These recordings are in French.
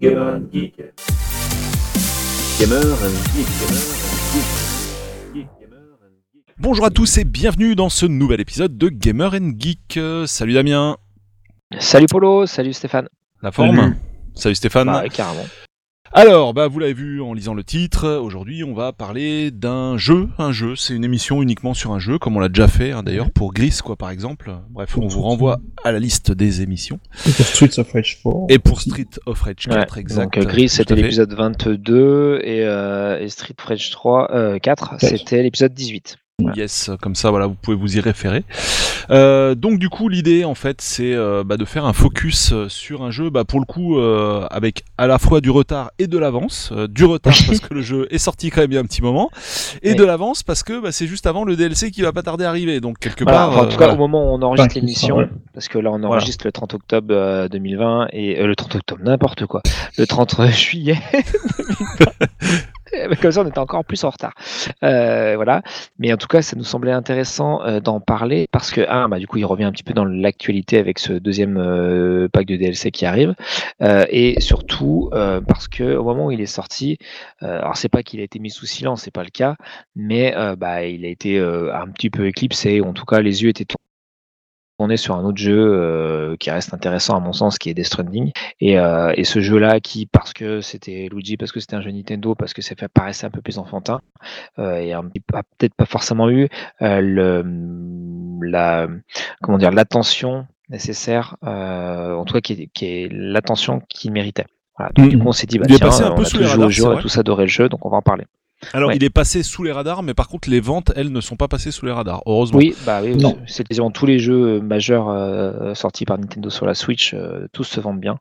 Gamer and Geek. Gamer and Geek. Gamer and Geek. Gamer and Geek. Bonjour à tous et bienvenue dans ce nouvel épisode de Gamer and Geek. Euh, Salut Damien, Salut Polo, salut Stéphane. la forme Salut, Stéphane. Bah, carrément. Alors, bah, vous l'avez vu en lisant le titre, aujourd'hui on va parler d'un jeu. Un jeu, c'est une émission uniquement sur un jeu, comme on l'a déjà fait hein, d'ailleurs pour Gris, quoi, par exemple. Bref, on vous renvoie à la liste des émissions. Et pour Streets of Rage 4. Et pour Street of Rage 4, Ouais, exact. Donc euh, Gris c'était l'épisode 22 et, euh, et Street Fighter 3, euh, 4 c'était l'épisode 18. Yes, comme ça, voilà, vous pouvez vous y référer. Euh, donc du coup, l'idée en fait, c'est euh, bah, de faire un focus euh, sur un jeu, bah, pour le coup, euh, avec à la fois du retard et de l'avance. Euh, du retard parce que le jeu est sorti quand même il y a un petit moment, et Oui. de l'avance parce que bah, c'est juste avant le DLC qui va pas tarder à arriver. Donc quelque Voilà, part, enfin, en euh, tout cas voilà. au moment où on enregistre Enfin, l'émission, ouais. parce que là on enregistre le 30 octobre euh, 2020 et euh, le 30 octobre n'importe quoi, le 30 juillet. 2020. Comme ça, on était encore plus en retard. Euh, voilà. Mais en tout cas, ça nous semblait intéressant euh, d'en parler parce que, ah, bah, du coup, il revient un petit peu dans l'actualité avec ce deuxième euh, pack de DLC qui arrive. Euh, et surtout, parce que au moment où il est sorti, alors c'est pas qu'il a été mis sous silence, c'est pas le cas, mais bah, il a été un petit peu éclipsé. En tout cas, les yeux étaient tournés sur un autre jeu euh, qui reste intéressant à mon sens, qui est Death Stranding. Et, euh, et ce jeu-là, qui parce que c'était Luigi, parce que c'était un jeu Nintendo, parce que ça fait paraissait un peu plus enfantin, euh, et a peut-être pas forcément eu euh, le, la, comment dire, l'attention nécessaire, euh, en tout cas qui est, qui est l'attention qu'il méritait. Voilà. Donc, du Mhm. coup, on s'est dit, bah, est tiens, on a tous joué au jeu, on a tous adoré le jeu, donc on va en parler. Alors, ouais. il est passé sous les radars, mais par contre, les ventes, elles, ne sont pas passées sous les radars. Heureusement. Oui, bah oui, Non. c'est quasiment tous les jeux majeurs euh, sortis par Nintendo sur la Switch, euh, tous se vendent bien.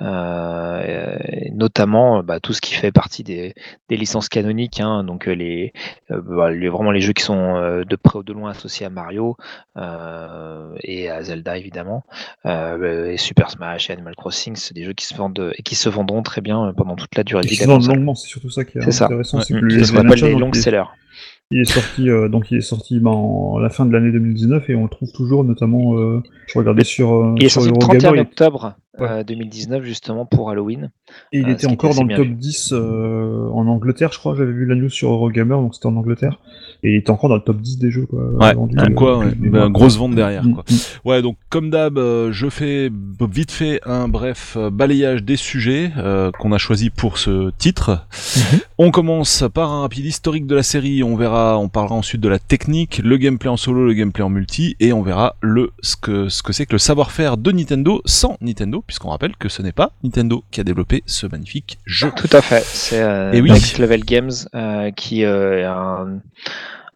Euh, notamment bah, tout ce qui fait partie des, des licences canoniques, hein, donc euh, les, euh, bah, les- vraiment les jeux qui sont de près ou de loin associés à Mario et à Zelda évidemment, et Super Smash et Animal Crossing, c'est des jeux qui se vendent et qui se vendront très bien pendant toute la durée de vie qui se vendent longuement, c'est surtout ça qui est intéressant. C'est que Mm, ce qu'on Nation, les donc, long il est- sellers. Il est sorti, euh, donc il est sorti ben, en- la fin de l'année 2019 et on le trouve toujours, notamment, euh, je regardais sur, euh, Il est sur sorti le Eurogamer, 31 il- octobre Ouais. euh, 2019 justement pour Halloween. et il euh, était encore dans le top vu. 10 euh, en Angleterre, je crois. J'avais vu la news sur Eurogamer, donc c'était en Angleterre. Et il était encore dans le top 10 des jeux, quoi. Ouais, vendus, comme euh, quoi, ouais, ben, mois. grosse vente derrière, Mm, quoi. mm. Ouais, donc comme d'hab, euh, je fais vite fait un bref balayage des sujets euh, qu'on a choisi pour ce titre. Mhm. On commence par un rapide historique de la série. On verra, on parlera ensuite de la technique, le gameplay en solo, le gameplay en multi, et on verra le ce que ce que c'est que le savoir-faire de Nintendo sans Nintendo, puisqu'on rappelle que ce n'est pas Nintendo qui a développé ce magnifique jeu. Tout à fait. C'est euh, oui. Next Level Games euh, qui euh, est un,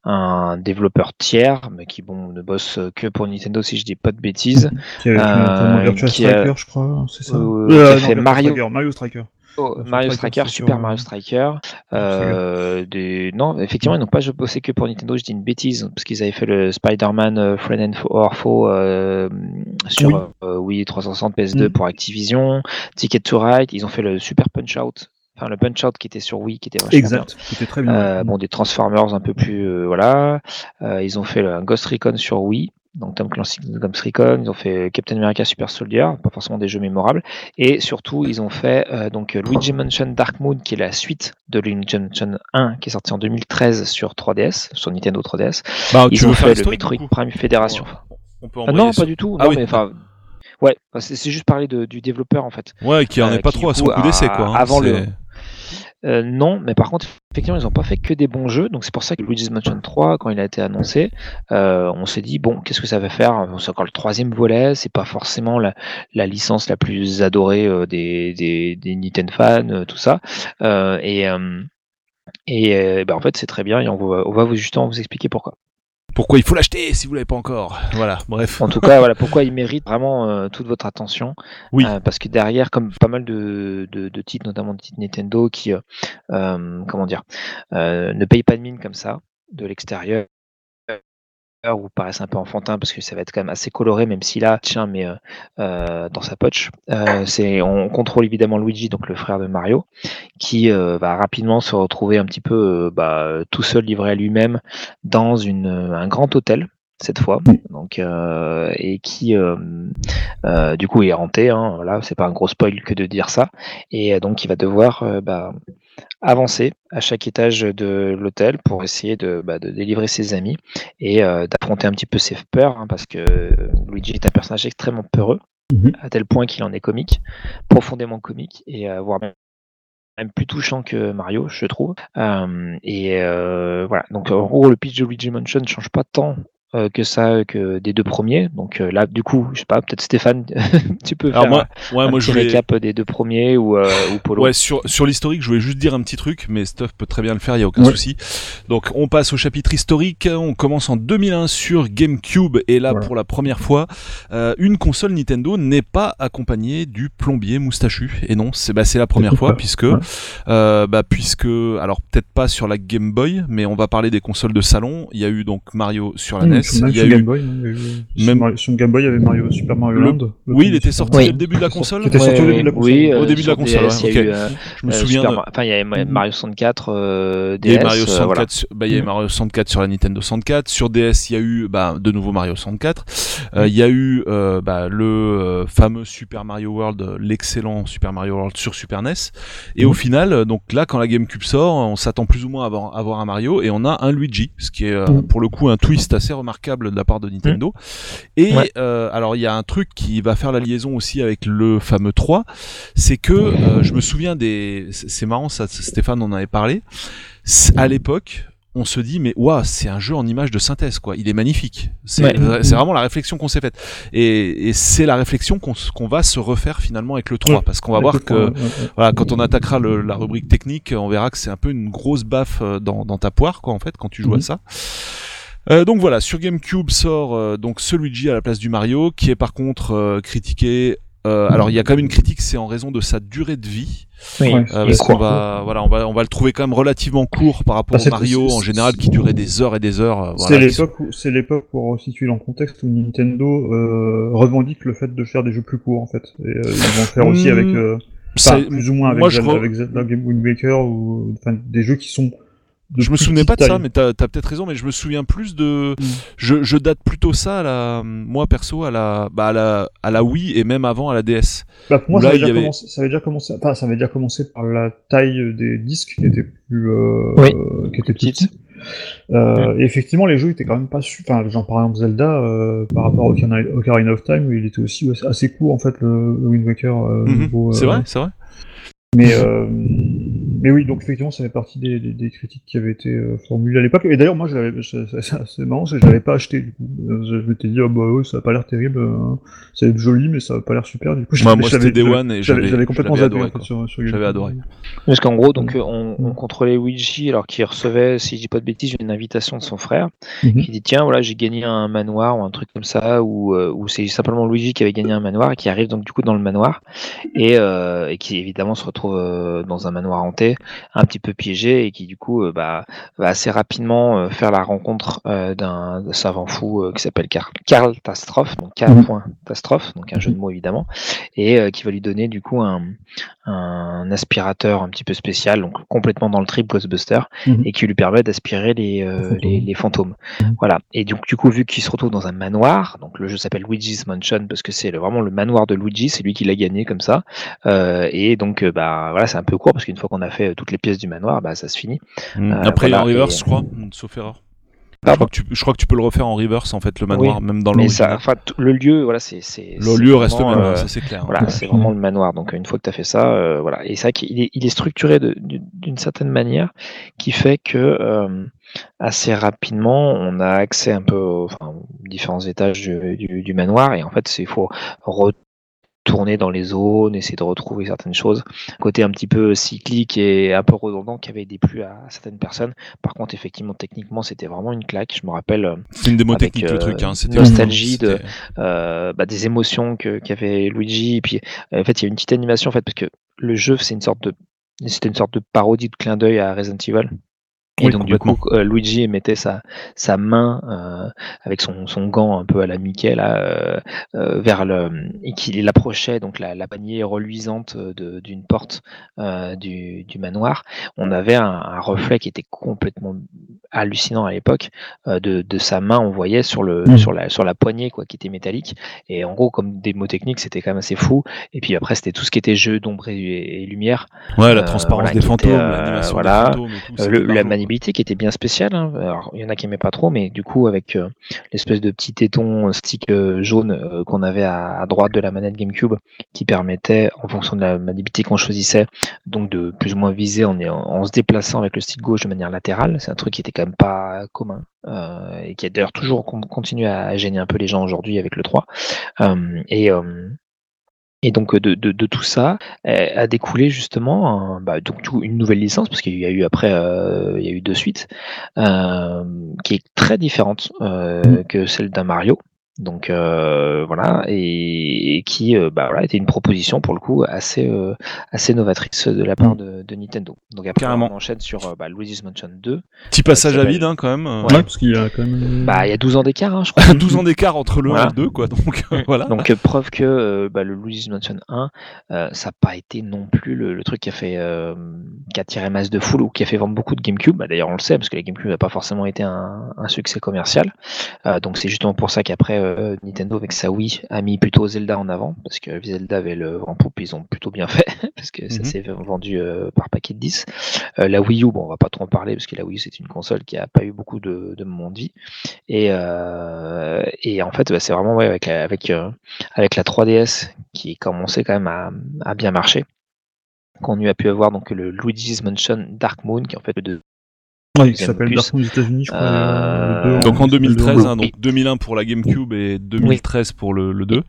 un développeur tiers, mais qui bon ne bosse que pour Nintendo si je dis pas de bêtises. Qui Euh, notamment Virtua qui a- Striker, je crois, c'est ça? Euh, Euh, qui a non, fait Virtua Mario- Striker, Mario Striker. Oh, Virtua Mario Striker, Super euh, Mario Striker. Euh, des... Non, effectivement, ils n'ont pas bossé que pour Nintendo, je dis une bêtise, parce qu'ils avaient fait le Spider-Man euh, Friend and Fo- or Foe euh, sur Oui. euh, Wii 360 PS2 Mm. pour Activision, Ticket to Ride, ils ont fait le Super Punch Out, enfin le Punch Out qui était sur Wii, qui était vachement bien. Exact. C'était très bien. Euh, bon, des Transformers un peu plus, euh, voilà. Euh, ils ont fait le, un Ghost Recon sur Wii, donc Tom Clancy Ghost Recon. Ils ont fait Captain America Super Soldier, pas forcément des jeux mémorables. Et surtout, ils ont fait euh, donc euh, Luigi Mansion Dark Moon, qui est la suite de Luigi Mansion 1, qui est sorti en 2013 sur 3DS, sur Nintendo 3DS. Bah, Ils ont fait le Metroid Prime Fédération. On peut Ah non, sur- pas du tout. Ah non, oui. mais enfin. Ouais, c'est juste parler de- du développeur en fait. Ouais, qui en euh, est pas qui, trop à son coup, d'essai, quoi. hein. avant le- Euh, non, mais par contre, effectivement, ils n'ont pas fait que des bons jeux. Donc c'est pour ça que Luigi's Mansion 3, quand il a été annoncé, euh, on s'est dit bon, qu'est-ce que ça va faire? C'est encore le troisième volet. C'est pas forcément la, licence la plus adorée euh, des, des, Nintendo fans, tout ça. Et et ben, en fait, c'est très bien. Et on va, on va vous justement vous expliquer pourquoi. Pourquoi il faut l'acheter si vous l'avez pas encore? Voilà, bref. En tout cas, voilà pourquoi il mérite vraiment euh, toute votre attention. Oui. Euh, parce que derrière, comme pas mal de, de, de titres, notamment de titres Nintendo, qui, euh, euh, comment dire, euh, ne payent pas de mine comme ça, de l'extérieur, ou paraissent un peu enfantin parce que ça va être quand même assez coloré, même si là, tiens, mais euh, euh, dans sa poche. Euh, c'est, on contrôle évidemment Luigi, donc le frère de Mario, qui euh, va rapidement se retrouver un petit peu bah, tout seul livré à lui-même dans une, un grand hôtel cette fois, donc euh, et qui euh, euh, du coup est hanté. Hein, voilà, c'est pas un gros spoil que de dire ça. Et donc il va devoir bah, avancer à chaque étage de l'hôtel pour essayer de, bah, de, délivrer ses amis et d'affronter un petit peu ses peurs, hein, parce que Luigi est un personnage extrêmement peureux, Mhm. à tel point qu'il en est comique, profondément comique, et voire même plus touchant que Mario, je trouve. et voilà, donc en gros, le pitch de Luigi Mansion ne change pas tant euh, que ça que des deux premiers. Donc euh, là, du coup, je sais pas, peut-être Stéphane, tu peux Alors faire moi, ouais, un moi petit je récap des deux premiers ou, euh, ou Polo. Ouais, sur, sur l'historique, je voulais juste dire un petit truc, mais Stuff peut très bien le faire, il y a aucun Ouais. souci. Donc, on passe au chapitre historique. On commence en 2001 sur GameCube, et là, Voilà. pour la première fois, euh, une console Nintendo n'est pas accompagnée du plombier moustachu. Et non, c'est bah, c'est la première fois, puisque, Ouais. euh, bah, puisque, alors peut-être pas sur la Game Boy, mais on va parler des consoles de salon. Il y a eu donc Mario sur la Mmh, NES. sur- même Il y a sur eu Game Boy, hein, il y a eu- sur Même- sur Game Boy, il y avait Mario, Super Mario Land. le Oui, il était sorti le début de la console. Qui était sorti au début de la console. Oui, Au euh, début de la console, DS, il eu, euh, Je me euh, souviens. Super de- Mar- Enfin, il y avait. Mario 64 euh, Il y a DS. eu Mario euh, 64, voilà. sur- bah, il y a eu Mm. Mario 64 sur la Nintendo 64. Sur DS, il y a eu bah, de nouveau Mario 64. Euh, il y a eu euh, bah, le euh, fameux Super Mario World, euh, l'excellent Super Mario World sur Super NES. Et Mm. au final, euh, donc là, quand la GameCube sort, on s'attend plus ou moins à avoir, à avoir un Mario et on a un Luigi, ce qui est euh, Mm. pour le coup un twist assez remarquable de la part de Nintendo. Et Ouais. euh, alors il y a un truc qui va faire la liaison aussi avec le fameux 3, c'est que euh, je me souviens des, c'est marrant ça, Stéphane en avait parlé. À l'époque, on se dit mais waouh, c'est un jeu en image de synthèse quoi. Il est magnifique. C'est Ouais. c'est vraiment la réflexion qu'on s'est faite. Et, et c'est la réflexion qu'on va se refaire finalement avec le 3 Ouais. parce qu'on va Avec voir que ouais, voilà, quand on attaquera le- la rubrique technique, on verra que c'est un peu une grosse baffe euh, dans, dans ta poire, quoi, en fait, quand tu joues à Mhm. ça. Euh, donc voilà, sur GameCube sort euh, donc ce Luigi à la place du Mario, qui est par contre euh, critiqué. euh, alors il y a quand même une critique, c'est en raison de sa durée de vie, Oui, parce qu'on va, voilà, on va, on va le trouver quand même relativement court par rapport c'est- au Mario en général, qui durait des heures et des heures. C'est sont- l'époque où, c'est l'époque pour resituer dans le contexte où Nintendo revendique le fait de faire des jeux plus courts en fait. Et ils vont le faire aussi Hmm, avec, enfin, plus ou moins avec, Zelda, re- avec Zelda Game Waker ou enfin des jeux qui sont. De Je me souvenais pas de ça, mais t'as as, peut-être raison, mais je me souviens plus de. Mm. Je, je date plutôt ça à la, moi perso, à la, bah à la, à la Wii et même avant à la DS. Bah, pour moi, Là, ça, avait déjà avait- commencé, ça avait déjà commencé, enfin, ça avait déjà commencé par la taille des disques qui était plus, euh, Oui. qui était Petite. Euh, et effectivement, les jeux étaient quand même pas su, enfin, genre par exemple Zelda, euh, par rapport au Ocarina, of Time, il était aussi assez- court en fait le, le Wind Waker. euh, Mhm. C'est euh, vrai, c'est vrai. Mais, euh, mais oui, donc effectivement, ça fait partie des, des, des critiques qui avaient été euh, formulées à l'époque. Et d'ailleurs, moi, je l'avais, c'est c'est- c'est marrant, c'est que je l'avais pas acheté. Du coup, Euh, je, je m'étais dit, ah bah ouais, ça a pas l'air terrible, ça va être joli, mais ça a pas l'air super. Du coup, Moi, je l'avais- One et j'avais j'avais j'avais complètement adoré, sur, sur J'avais adoré. Parce qu'en gros, donc, euh, on, on contrôlait Luigi alors qu'il recevait, si je dis pas de bêtises, une invitation de son frère Mhm. qui dit tiens voilà j'ai gagné un manoir ou un truc comme ça ou euh, ou c'est simplement Luigi qui avait gagné un manoir et qui arrive donc du coup dans le manoir et, euh, et qui évidemment se retrouve euh, dans un manoir hanté un petit peu piégé et qui du coup euh, bah, va assez rapidement euh, faire la rencontre d'un savant fou qui s'appelle Karl, Karl Tastroff donc donc un jeu de mots évidemment et qui va lui donner du coup un, un aspirateur un petit peu spécial donc complètement dans le trip Ghostbuster Mhm. et qui lui permet d'aspirer les, fantômes. les, les fantômes. Mhm. Voilà. Et donc, du coup, vu qu'il se retrouve dans un manoir, donc le jeu s'appelle Luigi's Mansion parce que c'est vraiment le manoir de Luigi, c'est lui qui l'a gagné comme ça. Euh, et donc, euh, bah voilà, c'est un peu court parce qu'une fois qu'on a fait euh, toutes les pièces du manoir, bah ça se finit. Mm. Euh, Après voilà, en reverse, et- je crois, mm, sauf erreur. Je crois, que tu, je crois que tu peux le refaire en reverse en fait le manoir, même dans Mais ça, enfin, le lieu, voilà, c'est Le lieu reste le même, euh, hein, ça c'est clair. Voilà, Ouais. c'est vraiment le manoir. Donc une fois que tu as fait ça, euh, voilà. Et c'est vrai qu'il est, il est structuré d'une certaine manière qui fait que euh, assez rapidement, on a accès un peu aux, enfin, aux différents étages du, du- du manoir. Et en fait, c'est- il faut retourner dans les zones, essayer de retrouver certaines choses. Côté un petit peu cyclique et un peu redondant qui avait déplu à certaines personnes. Par contre, effectivement, techniquement, c'était vraiment une claque. Je me rappelle euh, C'est une démo avec, technique le euh, truc. Hein. C'était nostalgie de- euh, bah, des émotions que qu'avait Luigi. Et puis, en fait, il y a une petite animation en fait parce que le jeu, c'est une sorte de c'était une sorte de parodie de clin d'œil à Resident Evil. Et Oui, donc du coup, euh, Luigi mettait sa, sa main euh, avec son, son gant un peu à la Mickey là, euh, euh, vers le et qu'il approchait donc la, la panier reluisante de- d'une porte euh, du, du manoir. On avait un, un reflet qui était complètement hallucinant à l'époque euh, de, de sa main. On voyait sur le Mhm. sur la sur la poignée quoi, qui était métallique. Et en gros, comme des mots techniques, c'était quand même assez fou. Et puis après, c'était tout ce qui était jeu d'ombre et, et lumière. Ouais, la Euh, transparence voilà, des fantômes, était, euh, voilà. des fantômes. Euh, le- la barjo. Qui était bien spéciale. hein. Alors, il y en a qui aimaient pas trop, mais du coup, avec euh, l'espèce de petit téton euh, stick euh, jaune qu'on avait à, droite de la manette GameCube, qui permettait, en fonction de la maniabilité qu'on choisissait, donc de plus ou moins viser en, se déplaçant avec le stick gauche de manière latérale. C'est un truc qui était quand même pas commun et qui a d'ailleurs toujours con- continué à gêner un peu les gens aujourd'hui avec le 3. Euh, et et donc de, de, de tout ça euh, a découlé justement un- bah, donc une nouvelle licence parce qu'il y a eu après euh, il y a eu deux suites euh, qui est très différente euh, Mm. que celle d'un Mario. Donc euh, voilà et, et qui euh, bah, voilà, était une proposition pour le coup assez euh, assez novatrice de la part de, de Nintendo. Donc après Carrément. on enchaîne sur euh, bah, Luigi's Mansion 2. Petit passage à vide hein, quand même. euh, Ouais, parce qu'il y a quand même. Bah il y a 12 ans d'écart hein, je crois. 12 ans d'écart entre le 1 et le 2 quoi. Donc euh, voilà. Donc euh, preuve que euh, bah, le Luigi's Mansion 1, euh, ça n'a pas été non plus le, le truc qui a fait euh, qui a tiré masse de foule ou qui a fait vendre beaucoup de GameCube. Bah, D'ailleurs on le sait parce que la GameCube n'a pas forcément été un, un succès commercial. Euh, donc c'est justement pour ça qu'après euh, Nintendo avec sa Wii a mis plutôt Zelda en avant parce que Zelda avait le en poupe, ils ont plutôt bien fait parce que ça Mhm. s'est vendu euh, par paquet de 10. Euh, la Wii U, bon on va pas trop en parler parce que la Wii U c'est une console qui a pas eu beaucoup de, de moments de vie. Et, et en fait, bah, c'est vraiment ouais, avec, la, avec, euh, avec la 3DS qui commençait quand même à, à bien marcher qu'on a pu avoir donc le Luigi's Mansion Dark Moon qui est en fait de Qui s'appelle opus. Dark Moon aux États-Unis, je crois. Euh, Donc en le deux 2013, hein, donc 2001 pour la GameCube et 2013 pour le, le 2.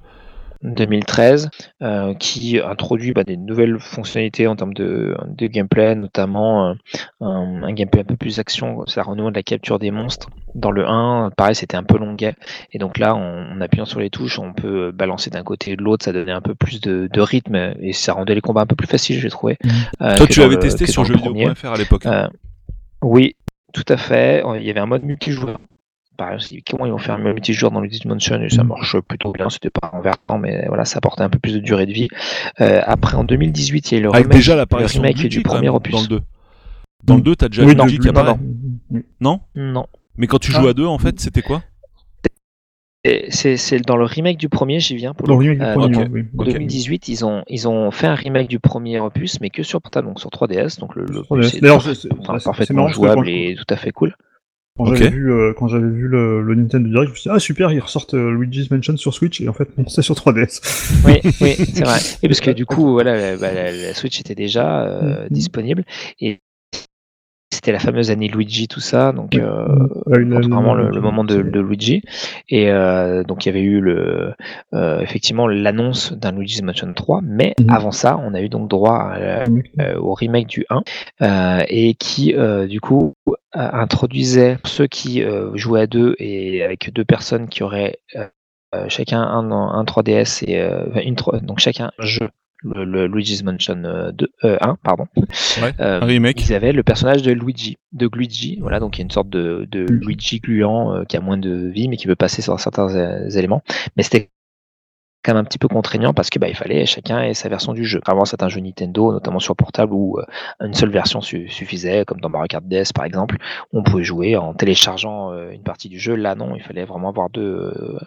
2013 euh, qui introduit bah, des nouvelles fonctionnalités en termes de, de gameplay, notamment euh, un, un gameplay un peu plus action, ça renoue de la capture des monstres. Dans le 1, pareil, c'était un peu longuet. Et donc là, en, en appuyant sur les touches, on peut balancer d'un côté et de l'autre, ça donnait un peu plus de, de rythme et ça rendait les combats un peu plus faciles, j'ai trouvé. Euh, Toi tu l'avais testé sur dans le premier. jeuxvideo.fr à l'époque. hein. Oui, tout à fait. Il y avait un mode multijoueur. Aussi, comment ils vont faire un mode multijoueur dans Luigi's Mansion et ça marche plutôt bien. C'était pas envertant, mais voilà, ça apportait un peu plus de durée de vie. Euh, après, en 2018, il y a eu le Avec remake, déjà le l'apparition de remake Luigi du premier opus. dans le 2. Dans le 2, t'as déjà Oui, Luigi donc, qui non, apparaît. Non Non. Mais quand tu Ah. joues à deux, en fait, c'était quoi? C'est dans le remake du premier, j'y viens. Pour le Dans coup. le remake du Euh, premier, oui. En Ok. 2018, ils ont, ils ont fait un remake du premier opus, mais que sur portable, donc sur 3DS. Donc le, le 3DS. opus est D'ailleurs, c'est- enfin, parfaitement marrant jouable et tout à fait cool. Quand j'avais vu, euh, quand j'avais vu le, le Nintendo Direct, je me suis dit, ah super, ils ressortent euh, Luigi's Mansion sur Switch, et en fait, non, c'est sur 3DS. Oui, oui, c'est vrai. Et parce que du coup, voilà, la, bah, la- la Switch était déjà euh, Mhm. disponible et c'était la fameuse année Luigi, tout ça, donc euh, vraiment a- le, le moment de, de Luigi. Et euh, donc il y avait eu le, euh, effectivement l'annonce d'un Luigi's Mansion 3, mais Mhm. avant ça, on a eu donc droit à euh, au remake du 1 euh, et qui euh, du coup euh, introduisait ceux qui euh, jouaient à deux et avec deux personnes qui auraient euh, euh, chacun un, un 3DS et euh, une donc chacun un jeu le, le Luigi's Mansion euh, 2, euh, 1 pardon. Ouais, Euh, un remake. ils avaient le personnage de Luigi de Luigi voilà donc il y a une sorte de, de Luigi gluant euh, qui a moins de vie mais qui peut passer sur certains euh, éléments. Mais c'était quand même un petit peu contraignant parce que bah, il fallait chacun ait sa version du jeu. Vraiment, certains jeux Nintendo, notamment sur portable, où euh, une seule version su- suffisait, comme dans Mario Kart DS par exemple, on pouvait jouer en téléchargeant euh, une partie du jeu. Là, non, il fallait vraiment avoir deux, euh,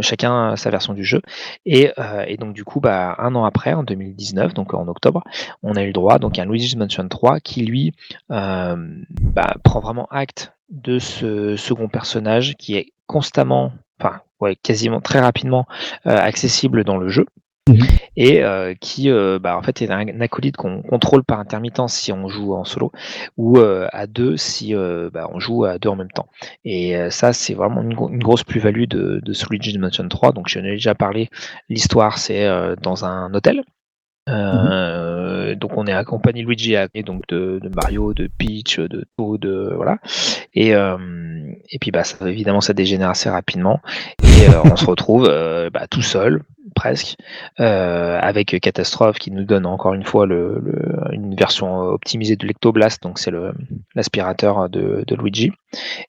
chacun sa version du jeu. Et, donc du coup, bah, un an après, en 2019, donc en octobre, on a eu le droit donc à Luigi's Mansion 3 qui lui bah, prend vraiment acte de ce second personnage qui est constamment, enfin ouais, quasiment très rapidement euh, accessible dans le jeu. Mhm. Et euh, qui, euh, bah, en fait, est un, acolyte qu'on contrôle par intermittence si on joue en solo, ou euh, à deux si euh, bah, on joue à deux en même temps. Et euh, ça, c'est vraiment une, gro- une grosse plus-value de, de ce Luigi's Mansion 3. Donc, j'en ai déjà parlé. L'histoire, c'est euh, dans un hôtel. Euh, Donc on est accompagné Luigi et donc de, Mario, de Peach, de Toad, de voilà. Et euh, et puis bah ça, évidemment ça dégénère assez rapidement et euh, on se retrouve euh, bah, tout seul presque euh, avec Catastrophe qui nous donne encore une fois le, le- une version optimisée de l'Ectoblast donc c'est le, l'aspirateur de, de Luigi,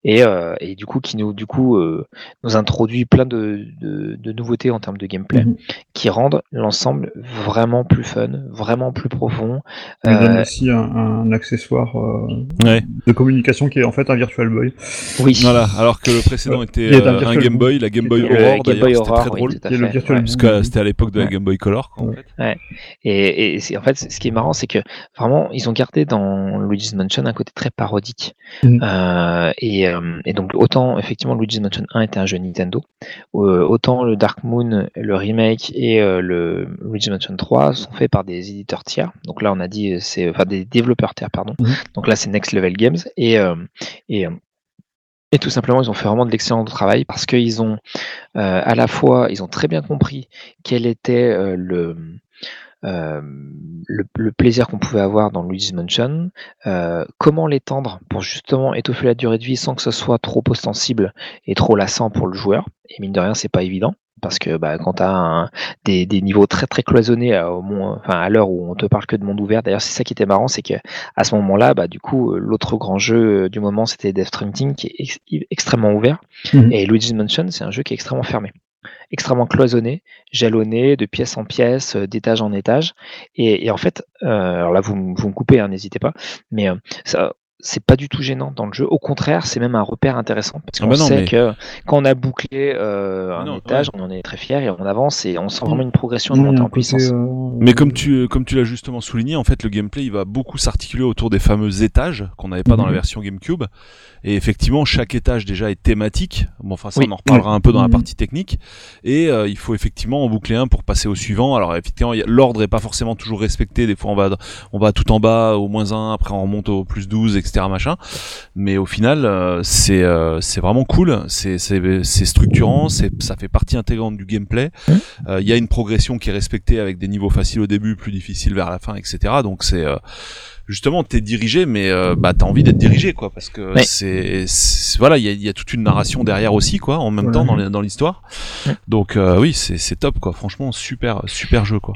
et, euh, et du coup qui nous du coup euh, nous introduit plein de, de, de nouveautés en termes de gameplay Mhm. qui rendent l'ensemble vraiment plus fun, vraiment plus profond. On donne aussi un, un accessoire euh, Ouais. de communication qui est en fait un Virtual Boy. oui, Voilà, alors que le précédent était Il un Game Boy, la Game Boy Game d'ailleurs, Boy c'était très oui, drôle. Il le Virtual ouais. Parce que c'était à l'époque de la Ouais. Game Boy Color. quoi, en Ouais. fait. Et, en fait, ce qui est marrant, c'est que vraiment, ils ont gardé dans Luigi's Mansion un côté très parodique. Mhm. Euh, et, euh, et donc, autant, effectivement, Luigi's Mansion 1 était un jeu Nintendo, euh, autant le Dark Moon, le remake et euh, le Luigi's Mansion 3 sont faits par des éditeurs tiers. Donc là, on a dit, euh, c'est, enfin, des développeurs tiers, pardon. Mhm. Donc là, c'est Next Level Games. Et, euh, et, euh, et tout simplement, ils ont fait vraiment de l'excellent travail parce qu'ils ont euh, à la fois, ils ont très bien compris quel était euh, le, euh, le, plaisir qu'on pouvait avoir dans Luigi's Mansion, comment l'étendre pour justement étoffer la durée de vie sans que ce soit trop ostensible et trop lassant pour le joueur. Et mine de rien, c'est pas évident. Parce que bah, quand tu as des, des niveaux très très cloisonnés à, au moins, enfin, à l'heure où on te parle que de monde ouvert, d'ailleurs c'est ça qui était marrant, c'est que à ce moment-là, bah, du coup, euh, l'autre grand jeu euh, du moment c'était Death Stranding qui est ex- extrêmement ouvert. Mhm. Et Luigi's Mansion, c'est un jeu qui est extrêmement fermé, extrêmement cloisonné, jalonné de pièce en pièce, euh, d'étage en étage. Et, et en fait, euh, alors là, vous, vous me coupez, hein, n'hésitez pas, mais euh, ça. C'est pas du tout gênant dans le jeu. Au contraire, c'est même un repère intéressant parce Ah qu'on bah sait mais- que quand on a bouclé euh, un Non, étage, on en est très fier et on avance et on sent vraiment une progression, il y montée en puissance. euh, Mais comme tu, comme tu l'as justement souligné, en fait, le gameplay, il va beaucoup s'articuler autour des fameux étages qu'on n'avait pas dans la Mhm. version GameCube. Et effectivement, chaque étage déjà est thématique. Bon, enfin, ça, Oui. on en reparlera un peu dans la Mhm. partie technique. Et euh, il faut effectivement en boucler un pour passer au suivant. Alors, effectivement, l'ordre est pas forcément toujours respecté. Des fois, on va, on va tout en bas au moins 1, après on remonte au plus 12, etc., machin. Mais au final, euh, c'est, euh, c'est vraiment cool. C'est, structurant. C'est, ça fait partie intégrante du gameplay. Mhm. Euh, Il y a une progression qui est respectée avec des niveaux faciles au début, plus difficiles vers la fin, etc. Donc c'est euh, justement t'es dirigé, mais euh, bah t'as envie d'être dirigé, quoi, parce que Ouais. c'est, voilà, il y a, y a toute une narration derrière aussi, quoi, en même Voilà. temps dans, les- dans l'histoire. Ouais. Donc euh, oui, c'est, c'est top, quoi. Franchement, super, super jeu, quoi.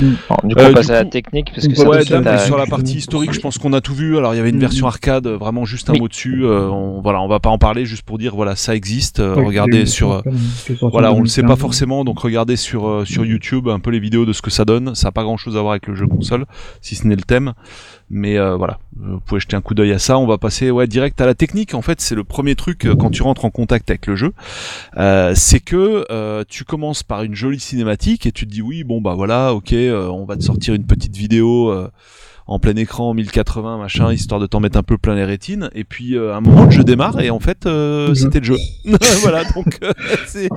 Alors, du coup, Euh, on du passe à la coup- technique parce que ça, Ouais, sur la partie historique, je pense qu'on a tout vu. Alors, il y avait une version arcade, euh, vraiment juste un Oui. mot dessus. euh, on, voilà, on va pas en parler, juste pour dire, voilà, ça existe. euh, regardez sur, voilà, on le sait pas 2015. forcément, donc regardez sur euh, sur YouTube un peu les vidéos de ce que ça donne. Ça a pas grand chose à voir avec le jeu console, si ce n'est le thème. Mais euh, voilà, vous pouvez jeter un coup d'œil à ça. On va passer ouais direct à la technique. En fait, c'est le premier truc euh, quand tu rentres en contact avec le jeu, Euh, c'est que euh, tu commences par une jolie cinématique et tu te dis oui bon bah voilà ok euh, on va te sortir une petite vidéo. euh, en plein écran 1080 machin histoire de t'en mettre un peu plein les rétines et puis euh, à un moment le jeu démarre et en fait euh, jeu. c'était le jeu voilà donc euh, c'est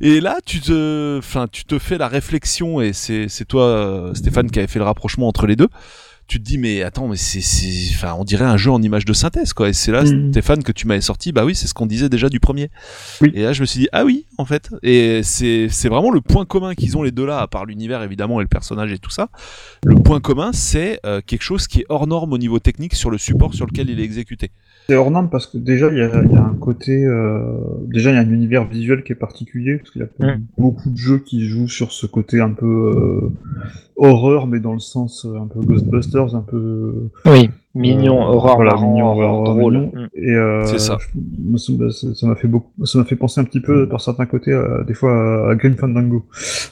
et là tu te enfin tu te fais la réflexion et c'est c'est toi euh, Stéphane qui avait fait le rapprochement entre les deux tu te dis mais attends mais c'est c'est enfin on dirait un jeu en image de synthèse quoi et c'est là Mhm. Stéphane que tu m'avais sorti bah oui c'est ce qu'on disait déjà du premier Oui. et là je me suis dit ah oui en fait et c'est c'est vraiment le point commun qu'ils ont les deux là à part l'univers évidemment et le personnage et tout ça le point commun c'est euh, quelque chose qui est hors norme au niveau technique sur le support sur lequel il est exécuté C'est hors norme parce que déjà il y a, il y a un côté, euh, déjà il y a un univers visuel qui est particulier parce qu'il y a Mm. beaucoup de jeux qui jouent sur ce côté un peu euh, horreur mais dans le sens euh, un peu Ghostbusters, un peu Oui, mignon, euh, horreur, voilà, marrant, mignon, horreur, horreur, drôle. mignon. Mm. Et euh, C'est ça. je- moi, ça m'a- ça ça m'a fait beaucoup, ça m'a fait penser un petit peu par certains côtés, à- des fois à Green Fandango